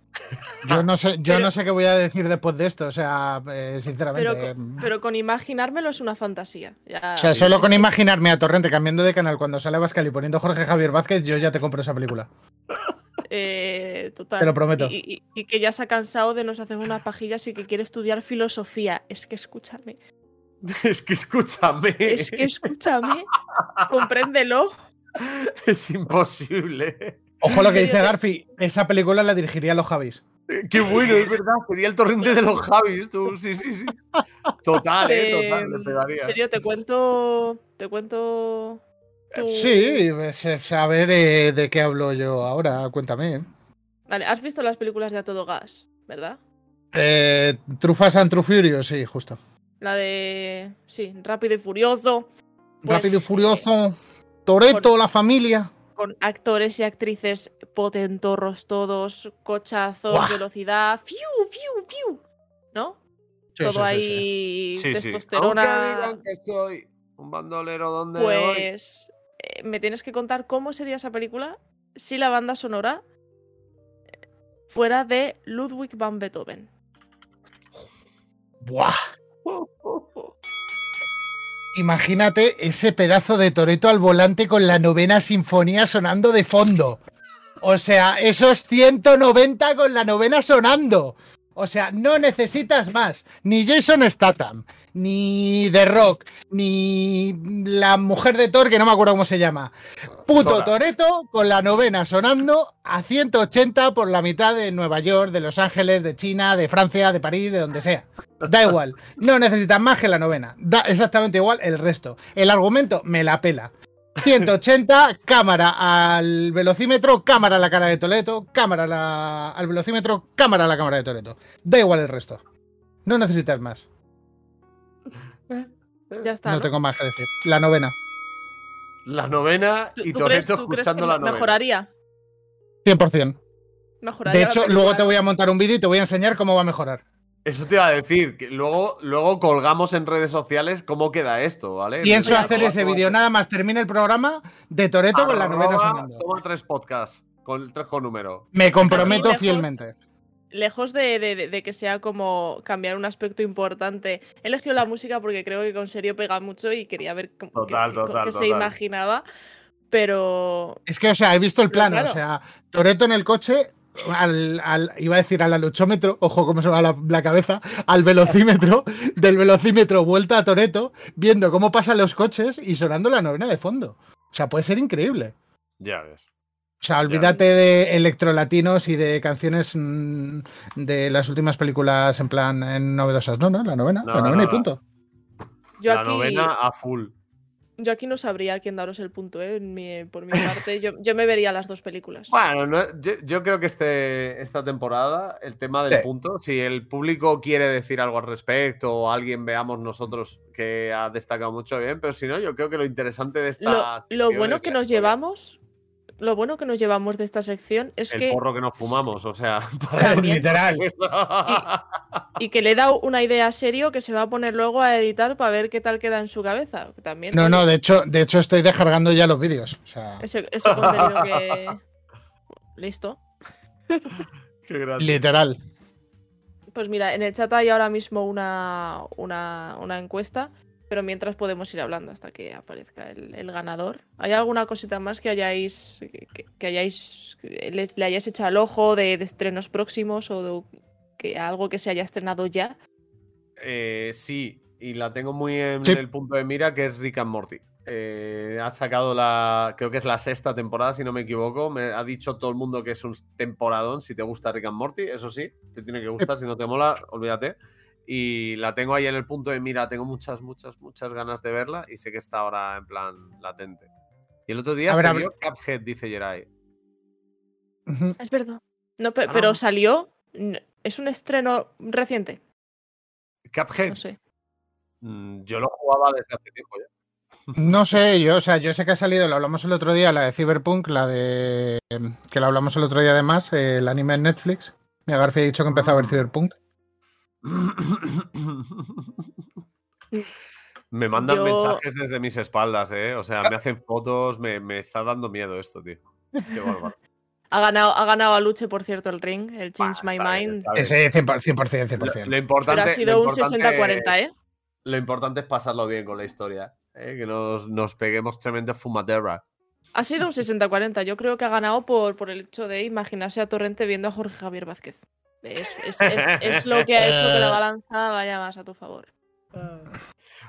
Speaker 2: Yo no sé, yo no sé qué voy a decir después de esto, o sea, eh, sinceramente.
Speaker 3: Pero con, imaginármelo es una fantasía.
Speaker 2: o sea, solo con imaginarme a Torrente cambiando de canal cuando sale Bascal y poniendo Jorge Javier Vázquez, yo ya te compro esa película.
Speaker 3: Eh, total.
Speaker 2: Te lo prometo.
Speaker 3: Y, que ya se ha cansado de nos hacer unas pajillas y que quiere estudiar filosofía. Es que escúchame.
Speaker 1: Es que escúchame.
Speaker 3: Es que escúchame. Compréndelo.
Speaker 1: Es imposible.
Speaker 2: Ojo lo que dice Garfi, esa película la dirigiría a los Javis.
Speaker 1: Eh, qué bueno, es verdad, sería el torrente de los Javis, tú. Sí, sí, sí. Total, eh, total, le pegaría.
Speaker 3: En serio, te cuento. Te cuento.
Speaker 2: Sí, sabe de, de qué hablo yo ahora, cuéntame.
Speaker 3: Vale, has visto las películas de A Todo Gas, ¿verdad?
Speaker 2: Eh, Trufas and True sí, justo.
Speaker 3: La de. Sí, Rápido y Furioso.
Speaker 2: Rápido y Furioso. Toreto, la familia
Speaker 3: con actores y actrices potentorros todos, cochazos, velocidad, fiu, fiu, fiu, ¿no? Todo ahí testosterona.
Speaker 1: Aunque digan que soy un bandolero donde
Speaker 3: Pues eh, me tienes que contar cómo sería esa película si la banda sonora fuera de Ludwig van Beethoven.
Speaker 2: Buah. Imagínate ese pedazo de Toreto al volante con la novena sinfonía sonando de fondo. O sea, esos 190 con la novena sonando. O sea, no necesitas más. Ni Jason Statham, ni The Rock, ni la mujer de Thor, que no me acuerdo cómo se llama. Puto Toreto con la novena sonando a 180 por la mitad de Nueva York, de Los Ángeles, de China, de Francia, de París, de donde sea. Da igual. No necesitas más que la novena. Da exactamente igual el resto. El argumento me la pela. 180, cámara al velocímetro, cámara a la cara de Toleto, cámara al velocímetro, cámara a la cámara de Toleto. Da igual el resto. No necesitas más.
Speaker 3: Ya está.
Speaker 2: No, tengo más que decir. La novena.
Speaker 1: La novena y Toleto escuchando la novena.
Speaker 3: ¿Mejoraría?
Speaker 2: 100%. Mejoraría de hecho, luego te voy a montar un vídeo y te voy a enseñar cómo va a mejorar.
Speaker 1: Eso te iba a decir, que luego, luego colgamos en redes sociales cómo queda esto, ¿vale?
Speaker 2: Pienso hacer ese vídeo, nada más termina el programa de Toreto con la novena sonando.
Speaker 1: Toma tres podcasts con el tres con número.
Speaker 2: Me comprometo fielmente.
Speaker 3: Lejos de, que sea como cambiar un aspecto importante, he elegido la música porque creo que con serio pega mucho y quería ver cómo, qué, se imaginaba. Pero.
Speaker 2: Es que, o sea, he visto el plano.
Speaker 3: claro.
Speaker 2: O sea, Toreto en el coche, al, al- iba a decir al aluchómetro, ojo cómo se va la, la cabeza, al velocímetro, del velocímetro vuelta a Toreto, viendo cómo pasan los coches y sonando la novena de fondo. O sea, puede ser increíble.
Speaker 1: Ya ves.
Speaker 2: O sea, olvídate de electrolatinos y de canciones mm, de las últimas películas en plan en novedosas. No, no, la novena,
Speaker 1: No,
Speaker 2: la novena
Speaker 1: no,
Speaker 2: y punto.
Speaker 3: Yo
Speaker 1: la
Speaker 3: aquí,
Speaker 1: novena a full.
Speaker 3: yo aquí no sabría a quién daros el punto, ¿eh? Mi- por mi parte, yo, yo me vería las dos películas.
Speaker 1: Bueno, no- yo, yo creo que este, esta temporada, el tema del
Speaker 2: Sí.
Speaker 1: punto, si el público quiere decir algo al respecto o alguien veamos nosotros que ha destacado mucho bien, pero si no, yo creo que lo interesante de esta.
Speaker 3: Lo, bueno
Speaker 1: es
Speaker 3: que nos
Speaker 1: historia.
Speaker 3: llevamos, lo bueno que nos llevamos de esta sección es
Speaker 1: El
Speaker 3: que
Speaker 1: porro que nos fumamos, o sea.
Speaker 2: Literal.
Speaker 3: y que le he dado una idea serio que se va a poner luego a editar para ver qué tal queda en su cabeza. También
Speaker 2: No, no, de hecho, de hecho estoy descargando ya los vídeos. O sea,
Speaker 3: ese, ese contenido que listo.
Speaker 1: Qué grande.
Speaker 2: literal.
Speaker 3: Pues mira, en el chat hay ahora mismo una, una, una encuesta, pero mientras podemos ir hablando hasta que aparezca el, el ganador. ¿Hay alguna cosita más que hayáis que, que hayáis que le, le hayáis echado el ojo de, de estrenos próximos o de que algo que se haya estrenado ya?
Speaker 1: Eh, sí, y la tengo muy en
Speaker 2: Sí.
Speaker 1: el punto de mira, que es Rick and Morty. Eh, ha sacado la, creo que es la sexta temporada, si no me equivoco. Me ha dicho todo el mundo que es un temporadón si te gusta Rick and Morty, eso sí, te tiene que gustar, si no te mola, olvídate. Y la tengo ahí en el punto de mira, tengo muchas, muchas, muchas ganas de verla y sé que está ahora en plan latente. Y el otro día
Speaker 2: ver,
Speaker 1: se
Speaker 2: a ver.
Speaker 1: vio Cuphead, dice Jerai.
Speaker 3: Es verdad. No, pe-
Speaker 1: Ah,
Speaker 3: pero
Speaker 1: no.
Speaker 3: salió. Es un estreno reciente.
Speaker 1: Cuphead,
Speaker 3: No sé.
Speaker 1: mm, yo lo jugaba desde hace tiempo ya.
Speaker 2: No sé, yo, o sea, yo sé que ha salido, lo hablamos el otro día, la de Cyberpunk, la de. que lo hablamos el otro día además, eh, el anime en Netflix. García ha dicho que empezó a ver Cyberpunk.
Speaker 1: Me mandan
Speaker 3: Yo-
Speaker 1: mensajes desde mis espaldas, ¿eh? O sea, me hacen fotos, me, me está dando miedo esto, tío. Qué bárbaro.
Speaker 3: Ha ganado, ha ganado a Luche, por cierto, el ring, el Change
Speaker 1: Bah,
Speaker 3: My
Speaker 1: bien,
Speaker 3: Mind.
Speaker 2: Sí, 100%, 100%.
Speaker 1: Lo,
Speaker 2: 100%.
Speaker 1: lo importante,
Speaker 3: Pero ha sido
Speaker 1: lo
Speaker 3: un
Speaker 1: importante-
Speaker 3: 60-40, ¿eh?
Speaker 1: Lo importante es pasarlo bien con la historia, ¿eh? Que nos, nos peguemos tremenda fumadera.
Speaker 3: Ha sido un 60-40. Yo creo que ha ganado por, por el hecho de imaginarse a Torrente viendo a Jorge Javier Vázquez. Es, es- es- es lo que ha hecho que la balanza vaya más a tu favor.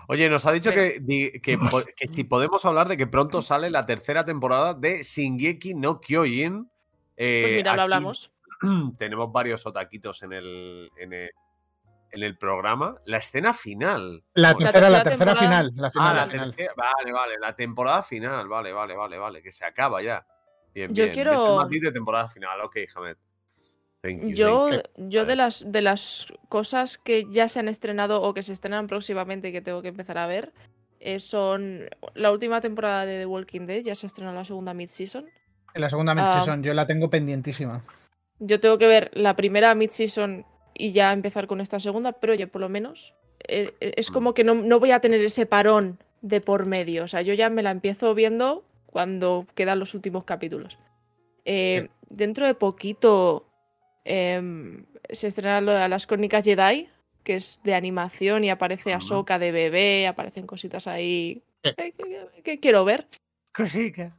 Speaker 1: Oye, nos ha dicho que, que, que si podemos hablar de que pronto sale la tercera temporada de Shingeki no Kyojin. Eh,
Speaker 3: Pues mira, lo hablamos.
Speaker 1: Tenemos varios otaquitos en el, en el, en el programa. La escena final.
Speaker 2: La tercera, la
Speaker 3: tercera
Speaker 2: final. La final,
Speaker 1: Ah,
Speaker 2: la
Speaker 1: la
Speaker 2: final.
Speaker 1: tercera. Vale, vale, la temporada final. Vale, vale, vale, vale. Que se acaba ya. Bien,
Speaker 3: Yo
Speaker 1: bien.
Speaker 3: quiero-
Speaker 1: de temporada final. Ok, Hamed. Thank you,
Speaker 3: Yo,
Speaker 1: thank
Speaker 3: yo de las de las cosas que ya se han estrenado o que se estrenan próximamente y que tengo que empezar a ver eh, son la última temporada de The Walking Dead, ya se estrenó la segunda mid-season.
Speaker 2: En la segunda
Speaker 3: Ah.
Speaker 2: mid-season, yo la tengo pendientísima.
Speaker 3: Yo tengo que ver la primera mid-season y ya empezar con esta segunda, pero oye, por lo menos eh, eh, es como que no, no voy a tener ese parón de por medio. O sea, yo ya me la empiezo viendo cuando quedan los últimos capítulos. Eh, dentro de poquito em, se estrena lo de las crónicas Jedi, que es de animación y aparece
Speaker 1: Ujú.
Speaker 3: Ahsoka de bebé, aparecen cositas ahí eh, que, que- que quiero ver.
Speaker 1: Cosica.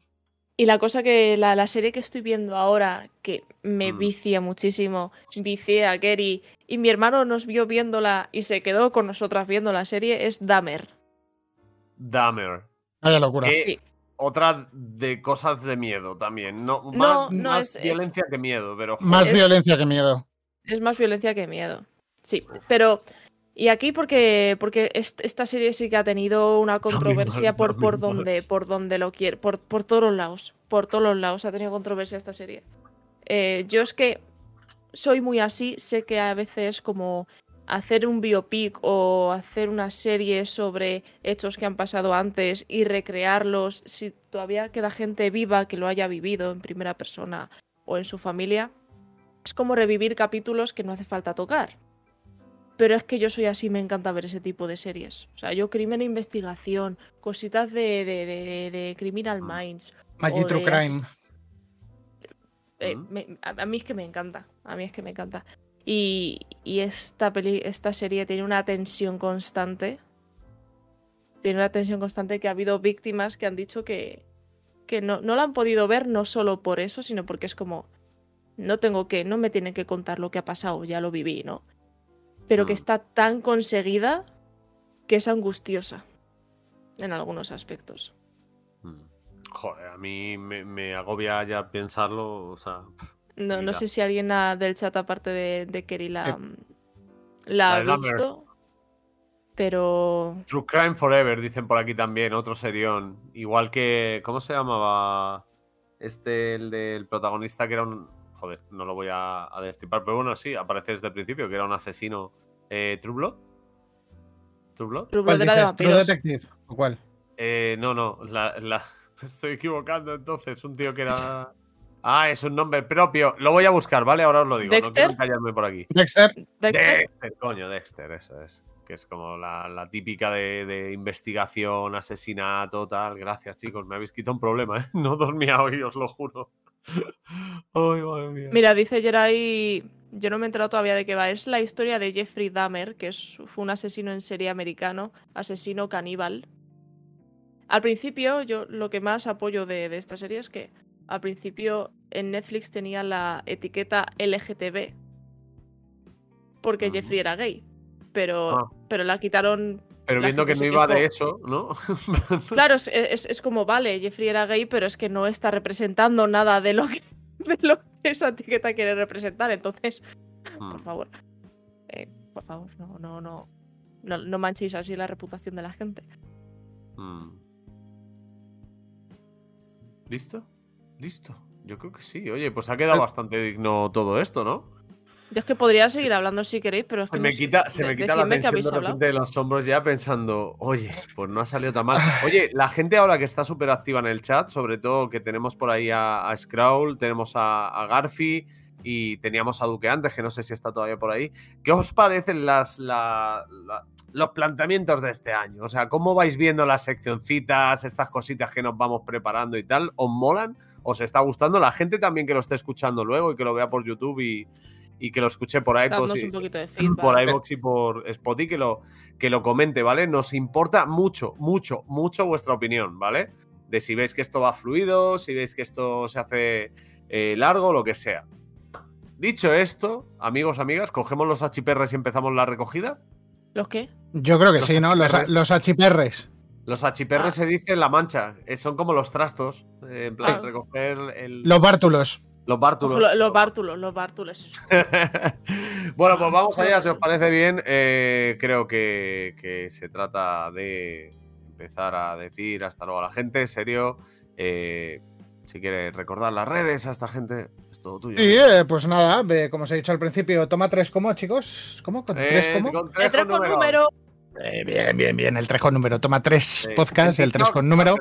Speaker 3: Y la cosa que la, la serie que estoy viendo ahora, que me
Speaker 1: Mm.
Speaker 3: vicia muchísimo, vicié a Gary y mi hermano nos vio viéndola y se quedó con nosotras viendo la serie, es Dahmer.
Speaker 1: Dahmer.
Speaker 2: Vaya locura.
Speaker 1: Eh,
Speaker 3: Sí.
Speaker 1: Otra de cosas de miedo también. No,
Speaker 3: No,
Speaker 1: más,
Speaker 3: no,
Speaker 1: más
Speaker 3: es- es-
Speaker 1: violencia que miedo, pero.
Speaker 2: Más
Speaker 3: es-
Speaker 2: violencia que miedo.
Speaker 3: Es más violencia que miedo. Sí, pero... Y aquí porque, porque est- esta serie sí que ha tenido una controversia
Speaker 1: mal,
Speaker 3: por, por, donde, por donde lo quiere, por, por todos los lados. Por todos los lados ha tenido controversia esta serie. Eh, yo es que soy muy así, sé que a veces como hacer un biopic o hacer una serie sobre hechos que han pasado antes y recrearlos, si todavía queda gente viva que lo haya vivido en primera persona o en su familia, es como revivir capítulos que no hace falta tocar. Pero es que yo soy así, me encanta ver ese tipo de series. O sea, yo crimen e investigación, cositas de, de, de- de Criminal Minds.
Speaker 2: Magic True Crime.
Speaker 3: eh,
Speaker 1: Mm.
Speaker 3: me- a, a mí es que me encanta. A mí es que me encanta. Y, y esta, peli, esta serie tiene una tensión constante. Tiene una tensión constante que ha habido víctimas que han dicho que, que no, no la han podido ver no solo por eso, sino porque es como, no tengo que, no me tienen que contar lo que ha pasado, ya lo viví, ¿no? Pero que
Speaker 1: Mm.
Speaker 3: está tan conseguida que es angustiosa en algunos aspectos.
Speaker 1: Mm. Joder, a mí me, me agobia ya pensarlo, o sea...
Speaker 3: No, no sé si alguien ha- del chat, aparte de, de Kerry, la,
Speaker 2: Eh,
Speaker 3: la
Speaker 1: la
Speaker 3: ha visto. Pero
Speaker 1: True Crime Forever, dicen por aquí también, otro serión. Igual que. ¿Cómo se llamaba? Este, el del protagonista que era un. Joder, no lo voy a, a destripar, pero bueno, sí, aparece desde el principio, que era un asesino. Eh, ¿True Blood? ¿True Blood?
Speaker 3: True
Speaker 2: ¿Cuál
Speaker 3: Blood era de
Speaker 2: dices? ¿True
Speaker 3: vampiros.
Speaker 2: Detective? ¿O cuál?
Speaker 1: Eh, no, no, la, estoy equivocando entonces. Un tío que era. Ah, es un nombre propio. Lo voy a buscar, ¿vale? Ahora os lo digo. No
Speaker 3: ¿Dexter?
Speaker 1: quiero callarme por aquí.
Speaker 2: Dexter.
Speaker 3: Dexter,
Speaker 1: Dexter, coño, Dexter, eso es. Que es como la, la típica de, de investigación, asesinato, tal. Gracias, chicos. Me habéis quitado un problema, ¿eh? No dormía hoy, os lo juro. Ay, madre mía.
Speaker 3: Mira, dice Jerai, yo no me he enterado todavía de qué va. Es la historia de Jeffrey Dahmer, que es, fue un asesino en serie americano, asesino caníbal. Al principio, yo lo que más apoyo de, de esta serie es que al principio en Netflix tenía la etiqueta LGTB, porque. Jeffrey era gay, pero,
Speaker 1: Ah.
Speaker 3: pero la quitaron
Speaker 1: Pero
Speaker 3: la
Speaker 1: viendo que no iba de eso, ¿no?
Speaker 3: Claro, es, es- es como, vale, Jeffrey era gay, pero es que no está representando nada de lo que, de lo que esa etiqueta quiere representar. Entonces, por
Speaker 1: Mm,
Speaker 3: favor, eh, por favor, no, no, no, no, no manchéis así la reputación de la gente.
Speaker 1: mm. ¿Listo? ¿Listo? Yo creo que sí. Oye, pues ha quedado
Speaker 2: Eh.
Speaker 1: bastante digno todo esto, ¿no?
Speaker 3: Yo es que podría seguir hablando si queréis, pero es que
Speaker 1: Se
Speaker 3: no
Speaker 1: me
Speaker 3: sé.
Speaker 1: quita, se me quita la atención de
Speaker 3: hablado.
Speaker 1: de los hombros ya pensando, oye, pues no ha salido tan mal. Oye, la gente ahora que está súper activa en el chat, sobre todo que tenemos por ahí a, a Scrawl, tenemos a, a Garfi y teníamos a Duque antes, que no sé si está todavía por ahí. ¿Qué os parecen las, la- la- los planteamientos de este año? O sea, ¿cómo vais viendo las seccioncitas, estas cositas que nos vamos preparando y tal? ¿Os molan? ¿Os está gustando? La gente también que lo esté escuchando luego y que lo vea por YouTube y, y que lo escuche por
Speaker 3: de feedback.
Speaker 1: por iVoox y por Spotify que lo, que lo comente, ¿vale? Nos importa mucho, mucho, mucho vuestra opinión, ¿vale? De si veis que esto va fluido, si veis que esto se hace eh, largo, lo que sea. Dicho esto, amigos, amigas, cogemos los HPRs y empezamos la recogida.
Speaker 3: ¿Los qué?
Speaker 2: Yo creo que
Speaker 1: Los
Speaker 2: sí, ¿no? Los, los HPRs.
Speaker 1: Los HPRs
Speaker 3: Ah.
Speaker 1: se dice en la mancha, eh, son como los trastos, eh, en plan,
Speaker 3: Ah.
Speaker 1: recoger el-
Speaker 2: Los bártulos.
Speaker 1: los bártulos.
Speaker 3: Los bártulos, los bártulos.
Speaker 1: bueno, pues vamos allá, si os parece bien. Eh, creo que, que se trata de empezar a decir hasta luego a la gente, en serio. eh, si quieres recordar las redes a esta gente, es todo tuyo.
Speaker 2: Y eh, pues nada, como os he dicho al principio, toma tres como, chicos. ¿Cómo? ¿Con tres
Speaker 1: Eh,
Speaker 2: como?
Speaker 1: con tres
Speaker 3: tres
Speaker 1: con
Speaker 3: con
Speaker 1: número.
Speaker 3: número.
Speaker 2: Eh, bien, bien, bien. El 3 con número. Toma tres
Speaker 1: Sí.
Speaker 2: podcasts,
Speaker 1: En
Speaker 2: el 3
Speaker 1: TikTok,
Speaker 2: con número.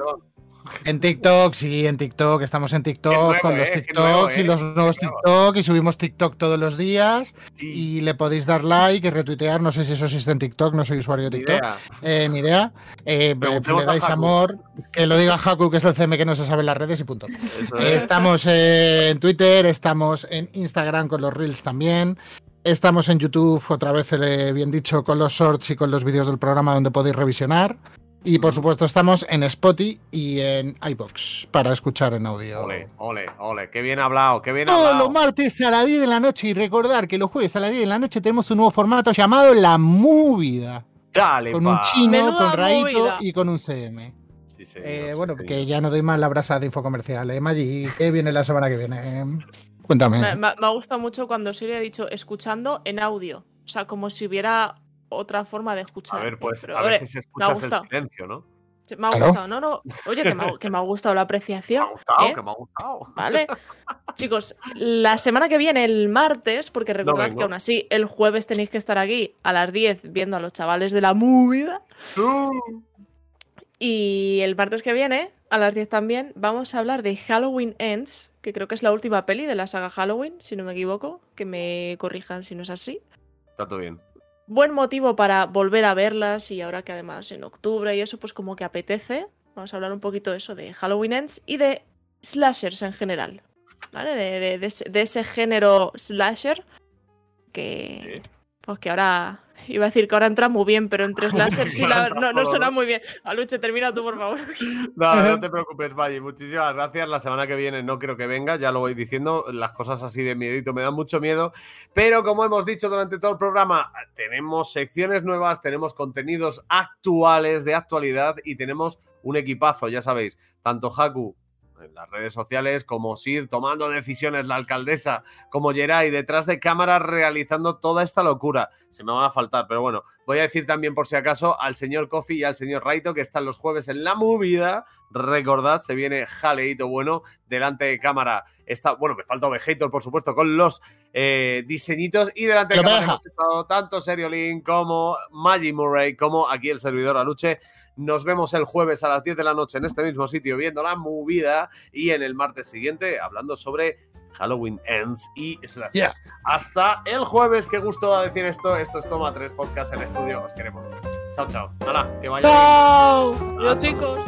Speaker 2: En TikTok, sí, en TikTok. Estamos en TikTok
Speaker 1: nuevo,
Speaker 2: con los
Speaker 1: eh, nuevo,
Speaker 2: TikToks y
Speaker 1: eh,
Speaker 2: los
Speaker 1: qué
Speaker 2: nuevos
Speaker 1: nuevo.
Speaker 2: TikTok y subimos TikTok todos los días.
Speaker 1: Sí,
Speaker 2: Y le podéis dar like y retuitear. No sé si eso existe en TikTok, no soy usuario de TikTok. Eh, ni idea. Eh, le dais amor. Que lo diga Haku, que es el CM que no se sabe en las redes y punto.
Speaker 1: Eso
Speaker 2: Eh. Estamos eh, en Twitter, estamos en Instagram con los Reels también. Estamos en YouTube, otra vez eh, bien dicho, con los shorts y con los vídeos del programa donde podéis revisionar. Y por supuesto estamos en Spotify y en iBox para escuchar en audio.
Speaker 1: Ole, ole, ole. Qué bien hablado, qué bien
Speaker 2: Todos
Speaker 1: hablado.
Speaker 2: los martes a las 10 de la noche y recordar que los jueves a las 10 de la noche tenemos un nuevo formato llamado La Movida.
Speaker 1: Dale,
Speaker 2: Con un
Speaker 1: pa.
Speaker 2: chino,
Speaker 3: Menuda
Speaker 2: con Raito
Speaker 3: movida.
Speaker 2: y con un CM.
Speaker 1: Sí, señor,
Speaker 2: Eh,
Speaker 1: sí,
Speaker 2: bueno,
Speaker 1: señor.
Speaker 2: que ya no doy más la brasa de infocomercial. ¿eh, Maggi? ¿Qué viene la semana que viene? Cuéntame.
Speaker 3: Me, me- me ha gustado mucho cuando Siri ha dicho escuchando en audio. O sea, como si hubiera otra forma de escuchar.
Speaker 1: A ver, pues
Speaker 3: Pero,
Speaker 1: a
Speaker 3: hombre,
Speaker 1: veces escuchas el
Speaker 3: gustado.
Speaker 1: silencio, ¿no?
Speaker 3: me ha gustado. No, no. Oye, que me ha, que me ha gustado la
Speaker 1: Me
Speaker 3: apreciación.
Speaker 1: ha gustado,
Speaker 3: ¿eh?
Speaker 1: que me ha gustado.
Speaker 3: ¿Vale? Chicos, la semana que viene, el martes, porque recordad que aún así el jueves tenéis que estar aquí a las 10 viendo a los chavales de la movida. Y el martes que viene, a las 10 también, vamos a hablar de Halloween Ends, que creo que es la última peli de la saga Halloween, si no me equivoco. Que me corrijan si no es así.
Speaker 1: Está todo bien.
Speaker 3: Buen motivo para volver a verlas y ahora que además en octubre y eso pues como que apetece. Vamos a hablar un poquito de eso, de Halloween Ends y de slashers en general. ¿Vale? De, de- de ese, de ese género slasher que, Pues que ahora. Iba a decir que ahora entra muy bien, pero entre láser sí no, no, suena muy bien. Aluche, termina tú, por favor.
Speaker 1: No, no te preocupes, Valle. Muchísimas gracias. La semana que viene no creo que venga, ya lo voy diciendo. Las cosas así de miedito me dan mucho miedo. Pero como hemos dicho durante todo el programa, tenemos secciones nuevas, tenemos contenidos actuales, de actualidad y tenemos un equipazo, ya sabéis. Tanto Haku en las redes sociales, como Sir tomando decisiones, la alcaldesa, como Geray detrás de cámaras realizando toda esta locura. Se me van a faltar, pero bueno, voy a decir también por si acaso al señor Kofi y al señor Raito que están los jueves en la movida. Recordad, se viene jaleito bueno delante de cámara. Está, bueno, me falta Vegator, por supuesto, con los eh, diseñitos y delante de cámara hemos estado tanto Seriolin como Maggie Murray como aquí el servidor Aluche. Nos vemos el jueves a las 10 de la noche en este mismo sitio viendo la movida y en el martes siguiente hablando sobre Halloween Ends y Slash. Hasta el jueves. Qué gusto decir esto. Esto es Toma 3 Podcast en estudio. Os queremos. Chao, chao. Nada, que vaya.
Speaker 3: Chao. Adiós, chicos.